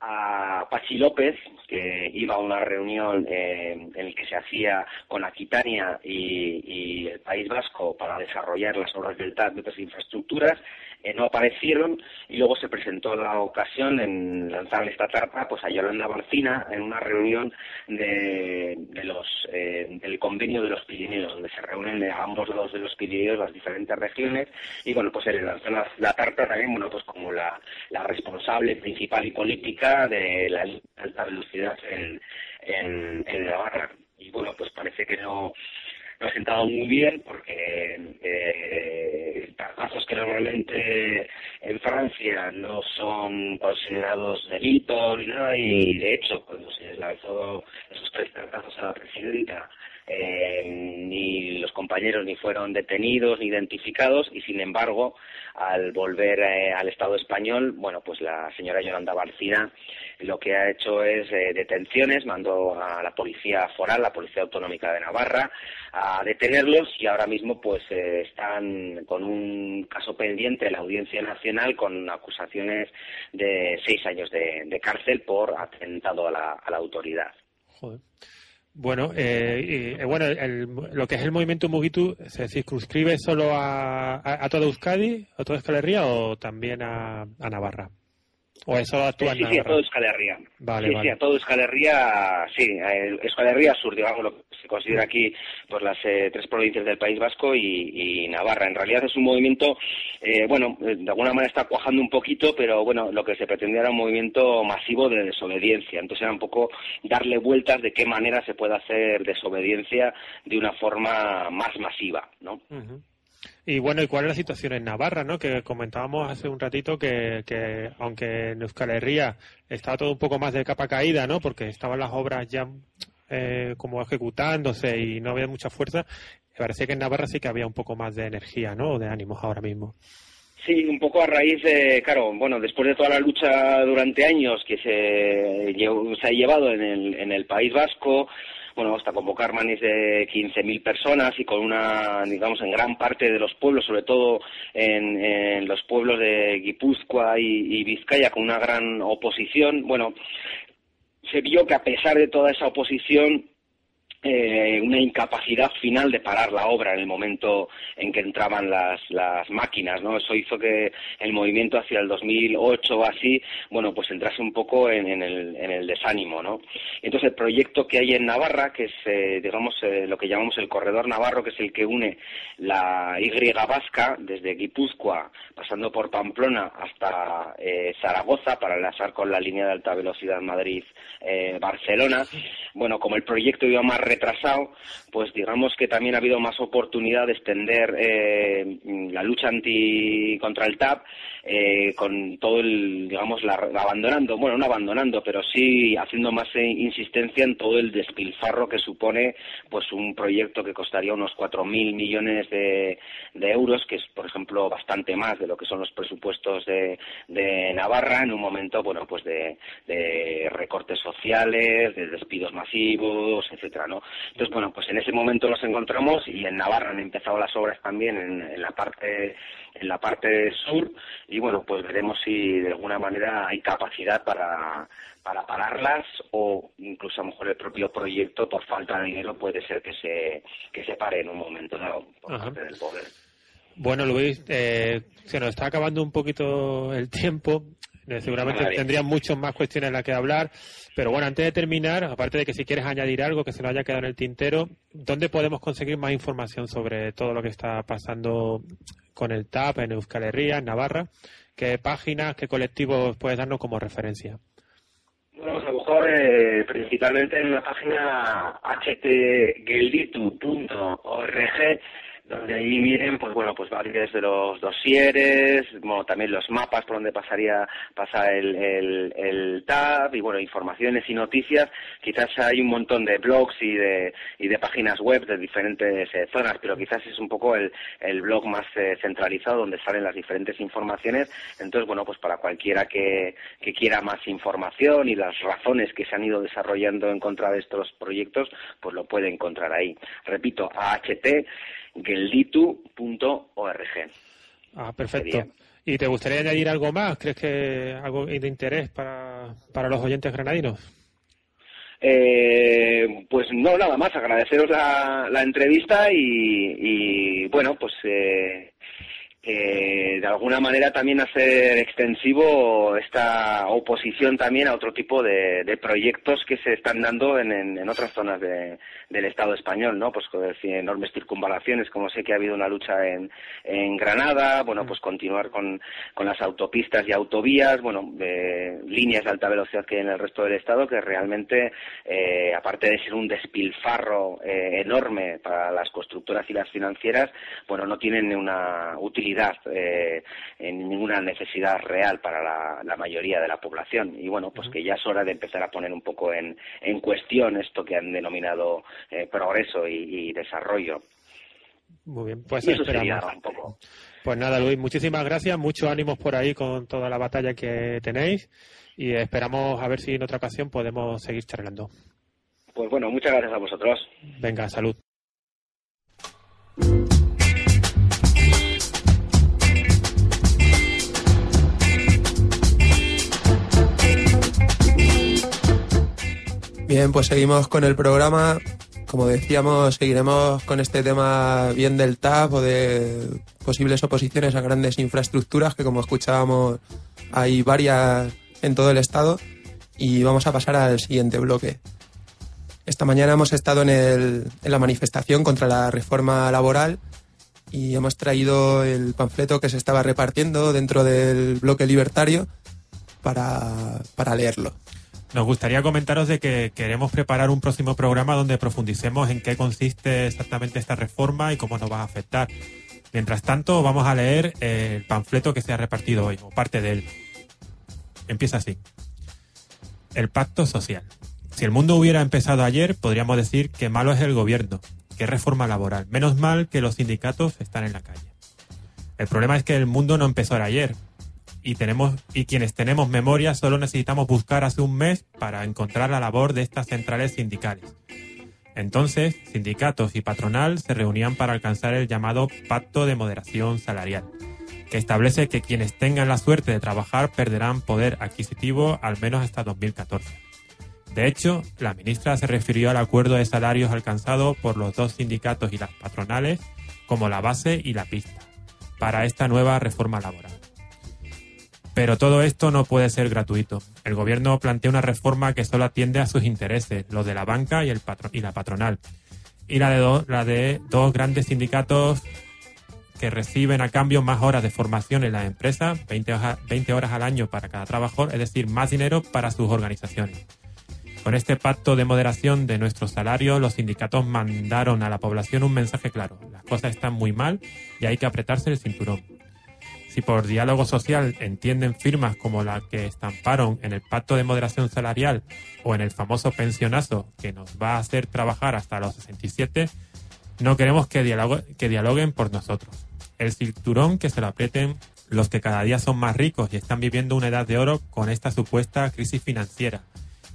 Speaker 8: a Pachi López, que iba a una reunión eh, en la que se hacía con Aquitania y, y, el País Vasco para desarrollar las obras del TAP de otras infraestructuras, eh, no aparecieron y luego se presentó la ocasión en lanzar esta tarta pues a Yolanda Barcina en una reunión de, de los eh, del convenio de los Pirineos donde se reúnen de ambos lados de los Pirineos las diferentes regiones y bueno pues se le lanzó la, tarta también bueno pues como la, la responsable principal y política de la alta velocidad en, en, en Navarra. Y bueno pues parece que no no ha sentado muy bien porque eh, casos que normalmente en Francia no son considerados delitos y de hecho cuando se lanzó esos tres casos a la presidenta eh, ni los compañeros ni fueron detenidos ni identificados y sin embargo al volver eh, al Estado español bueno pues la señora Yolanda Barcina lo que ha hecho es eh, detenciones mandó a la policía foral la policía autonómica de Navarra a detenerlos y ahora mismo pues eh, están con un caso pendiente en la Audiencia Nacional con acusaciones de seis años de, cárcel por atentado a la, a la autoridad.
Speaker 2: Joder. Bueno, eh, eh, bueno, lo que es el movimiento Mugitu se circunscribe solo a, a, toda Euskadi, a toda Escalería o también a Navarra. ¿O eso actúa
Speaker 8: sí, sí, a todo Escalerría. Vale, sí, vale. sí, a todo Escalerría, sí, Escalerría Sur, digamos, lo que se considera aquí por las eh, tres provincias del País Vasco y, y, Navarra. En realidad es un movimiento, eh, bueno, de alguna manera está cuajando un poquito, pero bueno, lo que se pretendía era un movimiento masivo de desobediencia. Entonces era un poco darle vueltas de qué manera se puede hacer desobediencia de una forma más masiva, ¿no?
Speaker 2: Y bueno, ¿y cuál es la situación en Navarra, no? Que comentábamos hace un ratito que, que aunque en Euskal Herria estaba todo un poco más de capa caída, ¿no? Porque estaban las obras ya eh, como ejecutándose y no había mucha fuerza, parece que en Navarra sí que había un poco más de energía, ¿no? O de ánimos ahora mismo.
Speaker 8: Sí, un poco a raíz de, claro, bueno, después de toda la lucha durante años que se, se ha llevado en el, en el País Vasco, bueno, hasta convocar manis de 15.000 personas y con una, digamos, en gran parte de los pueblos, sobre todo en, los pueblos de Guipúzcoa y, y Vizcaya, con una gran oposición. Bueno, se vio que a pesar de toda esa oposición, eh, una incapacidad final de parar la obra en el momento en que entraban las, máquinas, ¿no? Eso hizo que el movimiento hacia el 2008 o así, bueno, pues entrase un poco en, el, en el desánimo, ¿no? Entonces el proyecto que hay en Navarra, que es, eh, digamos, eh, lo que llamamos el corredor navarro, que es el que une la Y vasca desde Guipúzcoa, pasando por Pamplona hasta Zaragoza para enlazar con la línea de alta velocidad Madrid-Barcelona, bueno, como el proyecto iba más retrasado, pues digamos que también ha habido más oportunidad de extender eh, la lucha anti contra el TAP eh, con todo el, digamos, la, abandonando, bueno, no abandonando, pero sí haciendo más insistencia en todo el despilfarro que supone pues un proyecto que costaría unos 4.000 millones de, euros, que es, por ejemplo, bastante más de lo que son los presupuestos de, Navarra en un momento, bueno, pues de, recortes sociales, de despidos masivos, etcétera. Entonces, bueno, pues en ese momento nos encontramos y en Navarra han empezado las obras también en la parte en la parte sur y bueno, pues veremos si de alguna manera hay capacidad para, para pararlas o incluso a lo mejor el propio proyecto por falta de dinero puede ser que se, que se pare en un momento dado por parte del poder.
Speaker 2: Bueno, Luis, eh, se nos está acabando un poquito el tiempo. Eh, seguramente tendrían muchas más cuestiones en las que hablar. Pero bueno, antes de terminar, aparte de que si quieres añadir algo que se nos haya quedado en el tintero, ¿dónde podemos conseguir más información sobre todo lo que está pasando con el TAP en Euskal Herria, en Navarra? ¿Qué páginas, qué colectivos puedes darnos como referencia?
Speaker 8: Bueno, pues a lo mejor eh, principalmente en la página htgelditu.org donde ahí miren, pues bueno, pues varios de los dosieres, bueno, también los mapas por donde pasaría, pasa el, el, el tab y bueno, informaciones y noticias. Quizás hay un montón de blogs y de, y de páginas web de diferentes eh, zonas, pero quizás es un poco el, el blog más eh, centralizado donde salen las diferentes informaciones. Entonces, bueno, pues para cualquiera que, que quiera más información y las razones que se han ido desarrollando en contra de estos proyectos, pues lo puede encontrar ahí. Repito, AHT gelditu.org.
Speaker 2: Ah, perfecto. ¿Y te gustaría añadir algo más? ¿Crees que algo de interés para, para los oyentes granadinos?
Speaker 8: Eh, pues no, nada más, agradeceros la, la entrevista y, bueno, pues eh, de alguna manera también hacer extensivo esta oposición también a otro tipo de, proyectos que se están dando en, otras zonas del Estado español, ¿no? Pues con enormes circunvalaciones, como sé que ha habido una lucha en, en Granada, bueno, pues continuar con, con las autopistas y autovías, bueno, líneas de alta velocidad que hay en el resto del Estado, que realmente, eh, aparte de ser un despilfarro eh, enorme para las constructoras y las financieras, bueno, no tienen una utilidad eh, en ninguna necesidad real para la, mayoría de la población. Y bueno, pues que ya es hora de empezar a poner un poco en, en cuestión esto que han denominado eh, progreso y, desarrollo.
Speaker 2: Muy bien, pues eso sería un poco. Pues nada, Luis, muchísimas gracias, muchos ánimos por ahí con toda la batalla que tenéis y esperamos a ver si en otra ocasión podemos seguir charlando.
Speaker 8: Pues bueno, muchas gracias a vosotros.
Speaker 2: Venga, salud.
Speaker 3: Bien, pues seguimos con el programa. Como decíamos, seguiremos con este tema bien del TAP o de posibles oposiciones a grandes infraestructuras, que como escuchábamos hay varias en todo el estado. Y vamos a pasar al siguiente bloque. Esta mañana hemos estado en, el, en la manifestación contra la reforma laboral y hemos traído el panfleto que se estaba repartiendo dentro del bloque libertario para, para leerlo.
Speaker 2: Nos gustaría comentaros de que queremos preparar un próximo programa donde profundicemos en qué consiste exactamente esta reforma y cómo nos va a afectar. Mientras tanto, vamos a leer el panfleto que se ha repartido hoy, o parte de él. Empieza así. El pacto social. Si el mundo hubiera empezado ayer, podríamos decir que malo es el gobierno, que reforma laboral. Menos mal que los sindicatos están en la calle. El problema es que el mundo no empezó ayer, y quienes tenemos memoria solo necesitamos buscar hace un mes para encontrar la labor de estas centrales sindicales. Entonces, sindicatos y patronal se reunían para alcanzar el llamado Pacto de Moderación Salarial, que establece que quienes tengan la suerte de trabajar perderán poder adquisitivo al menos hasta 2014. De hecho, la ministra se refirió al acuerdo de salarios alcanzado por los dos sindicatos y las patronales como la base y la pista para esta nueva reforma laboral. Pero todo esto no puede ser gratuito. El gobierno plantea una reforma que solo atiende a sus intereses, los de la banca y, el y la patronal, y la de, la de dos grandes sindicatos que reciben a cambio más horas de formación en la empresa, 20, 20 horas al año para cada trabajador, es decir, más dinero para sus organizaciones. Con este pacto de moderación de nuestros salarios, los sindicatos mandaron a la población un mensaje claro. Las cosas están muy mal y hay que apretarse el cinturón. Si por diálogo social entienden firmas como la que estamparon en el pacto de moderación salarial o en el famoso pensionazo que nos va a hacer trabajar hasta los 67, no queremos que, que dialoguen por nosotros. El cinturón que se lo aprieten los que cada día son más ricos y están viviendo una edad de oro con esta supuesta crisis financiera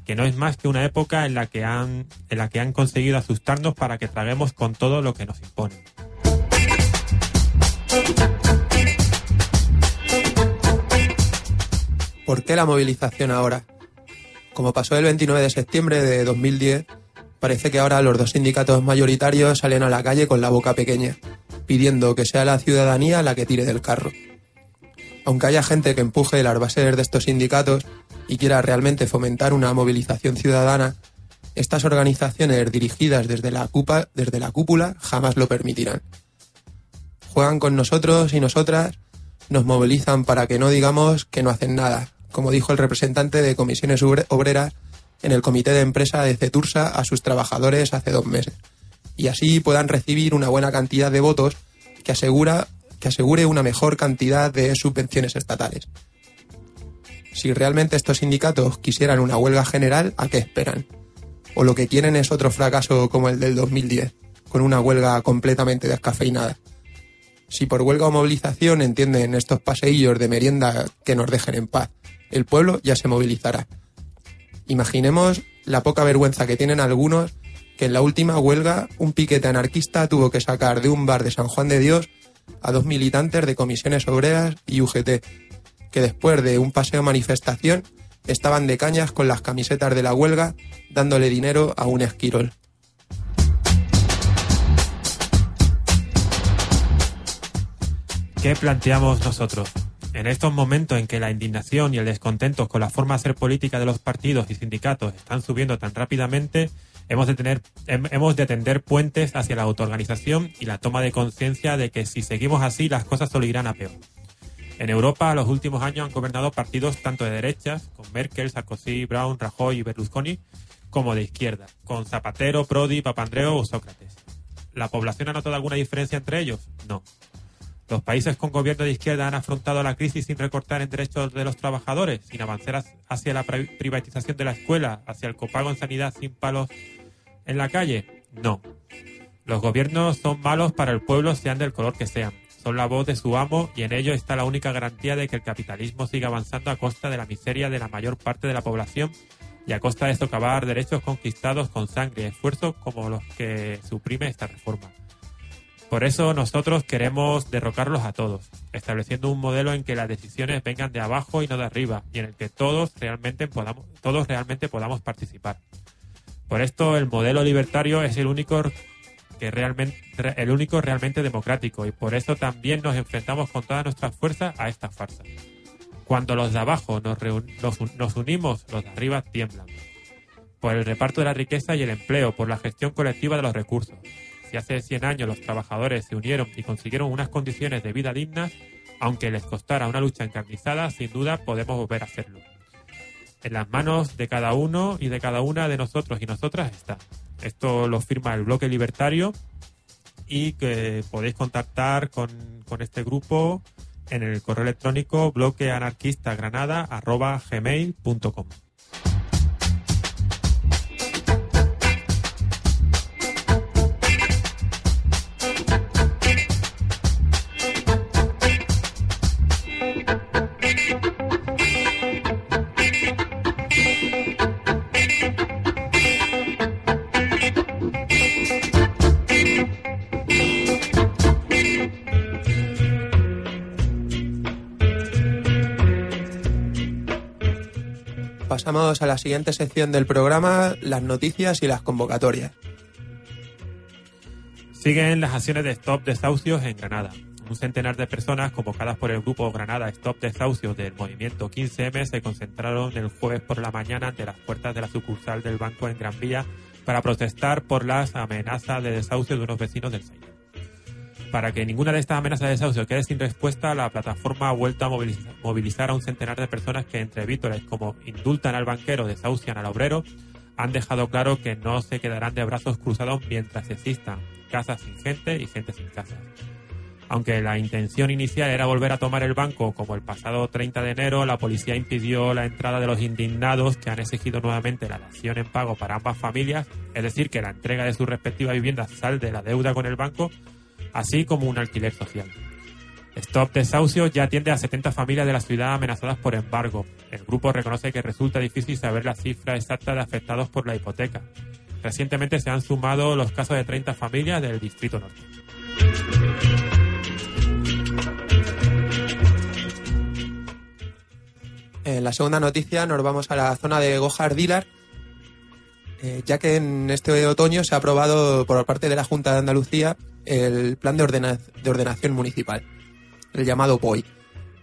Speaker 2: que no es más que una época en la que han, en la que han conseguido asustarnos para que traguemos con todo lo que nos imponen.
Speaker 3: ¿Por qué la movilización ahora? Como pasó el 29 de septiembre de 2010, parece que ahora los dos sindicatos mayoritarios salen a la calle con la boca pequeña, pidiendo que sea la ciudadanía la que tire del carro. Aunque haya gente que empuje las bases de estos sindicatos, y quiera realmente fomentar una movilización ciudadana, estas organizaciones dirigidas desde la, desde la cúpula jamás lo permitirán. Juegan con nosotros y nosotras, nos movilizan para que no digamos que no hacen nada, como dijo el representante de comisiones obreras en el comité de empresa de Cetursa a sus trabajadores hace dos meses, y así puedan recibir una buena cantidad de votos que, asegura, que asegure una mejor cantidad de subvenciones estatales. Si realmente estos sindicatos quisieran una huelga general, ¿a qué esperan? ¿O lo que quieren es otro fracaso como el del 2010, con una huelga completamente descafeinada? Si por huelga o movilización entienden estos paseillos de merienda que nos dejen en paz, el pueblo ya se movilizará. Imaginemos la poca vergüenza que tienen algunos que en la última huelga un piquete anarquista tuvo que sacar de un bar de San Juan de Dios a dos militantes de comisiones obreras y UGT que después de un paseo manifestación estaban de cañas con las camisetas de la huelga dándole dinero a un esquirol.
Speaker 2: ¿Qué planteamos nosotros? En estos momentos en que la indignación y el descontento con la forma de hacer política de los partidos y sindicatos están subiendo tan rápidamente, hemos de, tener, hemos de tender puentes hacia la autoorganización y la toma de conciencia de que si seguimos así las cosas solo irán a peor. En Europa, los últimos años han gobernado partidos tanto de derechas, con Merkel, Sarkozy, Brown, Rajoy y Berlusconi, como de izquierda, con Zapatero, Prodi, Papandreou o Sócrates. ¿La población ha notado alguna diferencia entre ellos? No. ¿Los países con gobierno de izquierda han afrontado la crisis sin recortar en derechos de los trabajadores, sin avanzar hacia la privatización de la escuela, hacia el copago en sanidad sin palos en la calle? No. Los gobiernos son malos para el pueblo, sean del color que sean son la voz de su amo y en ello está la única garantía de que el capitalismo siga avanzando a costa de la miseria de la mayor parte de la población y a costa de socavar derechos conquistados con sangre y esfuerzo como los que suprime esta reforma. Por eso nosotros queremos derrocarlos a todos, estableciendo un modelo en que las decisiones vengan de abajo y no de arriba, y en el que todos realmente podamos, todos realmente podamos participar. Por esto el modelo libertario es el único que realmente, el único realmente democrático y por eso también nos enfrentamos con toda nuestra fuerza a esta farsa. Cuando los de abajo nos, nos, unimos, los de arriba tiemblan. Por el reparto de la riqueza y el empleo, por la gestión colectiva de los recursos. Si hace 100 años los trabajadores se unieron y consiguieron unas condiciones de vida dignas, aunque les costara una lucha encarnizada, sin duda podemos volver a hacerlo. En las manos de cada uno y de cada una de nosotros y nosotras está. Esto lo firma el bloque libertario y que podéis contactar con, este grupo en el correo electrónico
Speaker 3: pasamos a la siguiente sección del programa, las noticias y las convocatorias.
Speaker 2: Siguen las acciones de Stop Desahucios en Granada. Un centenar de personas convocadas por el grupo Granada Stop Desahucios del movimiento 15M se concentraron el jueves por la mañana ante las puertas de la sucursal del banco en Gran Vía para protestar por las amenazas de desahucio de unos vecinos del Seigneur. Para que ninguna de estas amenazas de desahucio quede sin respuesta, la plataforma ha vuelto a movilizar, a un centenar de personas que entre vítores como indultan al banquero, desahucian al obrero, han dejado claro que no se quedarán de brazos cruzados mientras existan casas sin gente y gente sin casas. Aunque la intención inicial era volver a tomar el banco como el pasado 30 de enero, la policía impidió la entrada de los indignados que han exigido nuevamente la dación en pago para ambas familias, es decir, que la entrega de sus respectivas viviendas sal de la deuda con el banco, así como un alquiler social. Stop Desahucios ya atiende a 70 familias de la ciudad amenazadas por embargo. El grupo reconoce que resulta difícil saber la cifra exacta de afectados por la hipoteca. Recientemente se han sumado los casos de 30 familias del Distrito Norte.
Speaker 3: En la segunda noticia nos vamos a la zona de Gojar Dilar, eh, ya que en este otoño se ha aprobado por parte de la Junta de Andalucía el plan de, ordena- de ordenación municipal, el llamado POI.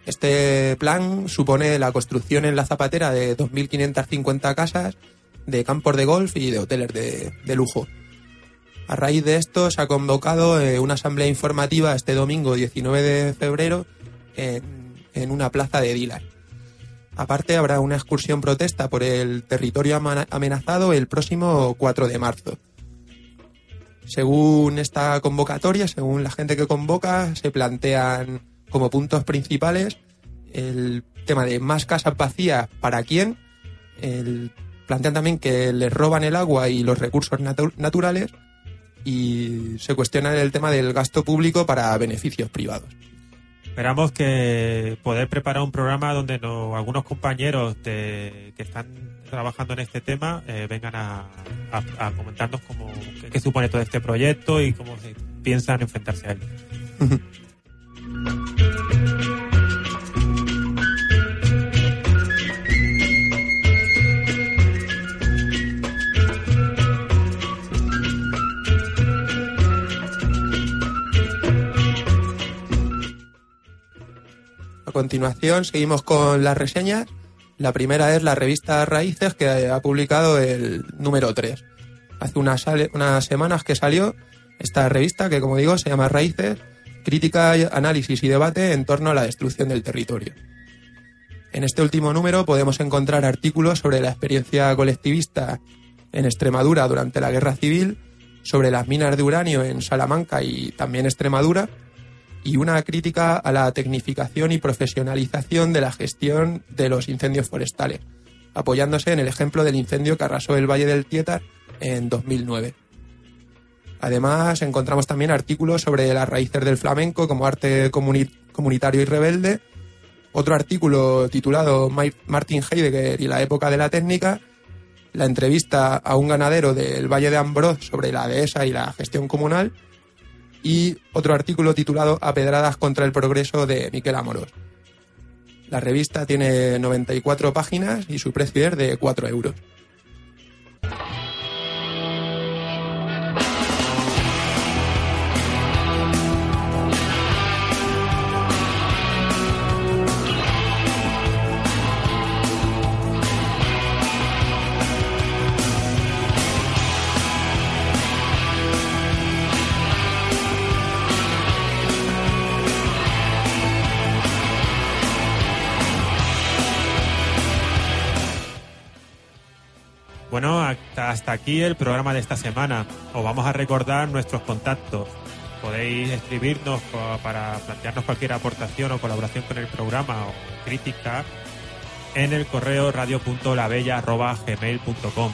Speaker 3: Este plan supone la construcción en la Zapatera de 2.550 casas, de campos de golf y de hoteles de, lujo. A raíz de esto se ha convocado eh, una asamblea informativa este domingo 19 de febrero en, en una plaza de Dilar. Aparte, habrá una excursión protesta por el territorio amenazado el próximo 4 de marzo. Según esta convocatoria, según la gente que convoca, se plantean como puntos principales el tema de más casas vacías para quién, el- plantean también que les roban el agua y los recursos natu- naturales y se cuestiona el tema del gasto público para beneficios privados.
Speaker 2: Esperamos que poder preparar un programa donde no- algunos compañeros que están trabajando en este tema eh, vengan a comentarnos cómo, qué, qué supone todo este proyecto y cómo se piensan enfrentarse a él. (laughs)
Speaker 3: continuación seguimos con las reseñas. La primera es la revista Raíces que ha publicado el número 3. Hace unas, unas semanas que salió esta revista que como digo se llama Raíces, crítica, análisis y debate en torno a la destrucción del territorio. En este último número podemos encontrar artículos sobre la experiencia colectivista en Extremadura durante la Guerra Civil, sobre las minas de uranio en Salamanca y también Extremadura, y una crítica a la tecnificación y profesionalización de la gestión de los incendios forestales, apoyándose en el ejemplo del incendio que arrasó el Valle del Tietar en 2009. Además, encontramos también artículos sobre las raíces del flamenco como arte comuni- comunitario y rebelde, otro artículo titulado Ma- Martin Heidegger y la época de la técnica, la entrevista a un ganadero del Valle de Ambroz sobre la dehesa y la gestión comunal, y otro artículo titulado Apedradas contra el progreso de Miquel Amorós. La revista tiene 94 páginas y su precio es de 4 euros.
Speaker 2: Hasta, aquí el programa de esta semana. Os vamos a recordar nuestros contactos. Podéis escribirnos pa- para plantearnos cualquier aportación o colaboración con el programa o crítica en el correo radio.labella.gmail.com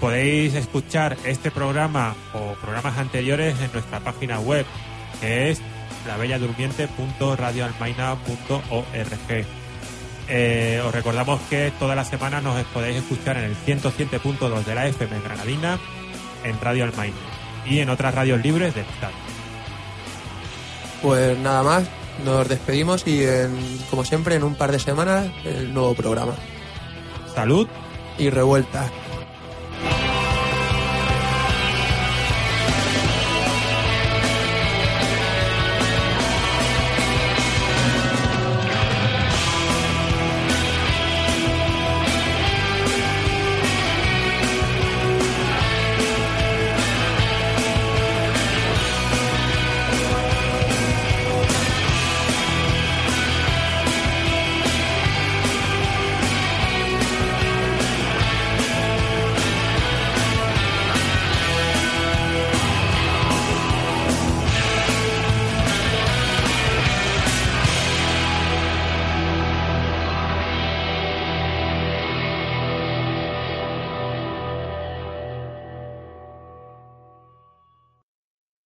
Speaker 2: Podéis escuchar este programa o programas anteriores en nuestra página web, que es labelladurmiente.radioalmaina.org. Eh, os recordamos que toda la semana nos podéis escuchar en el 107.2 de la FM Granadina, en Radio Almaina y en otras radios libres del Estado.
Speaker 3: Pues nada más, nos despedimos y en- como siempre en un par de semanas el nuevo programa.
Speaker 2: Salud
Speaker 3: Y revuelta.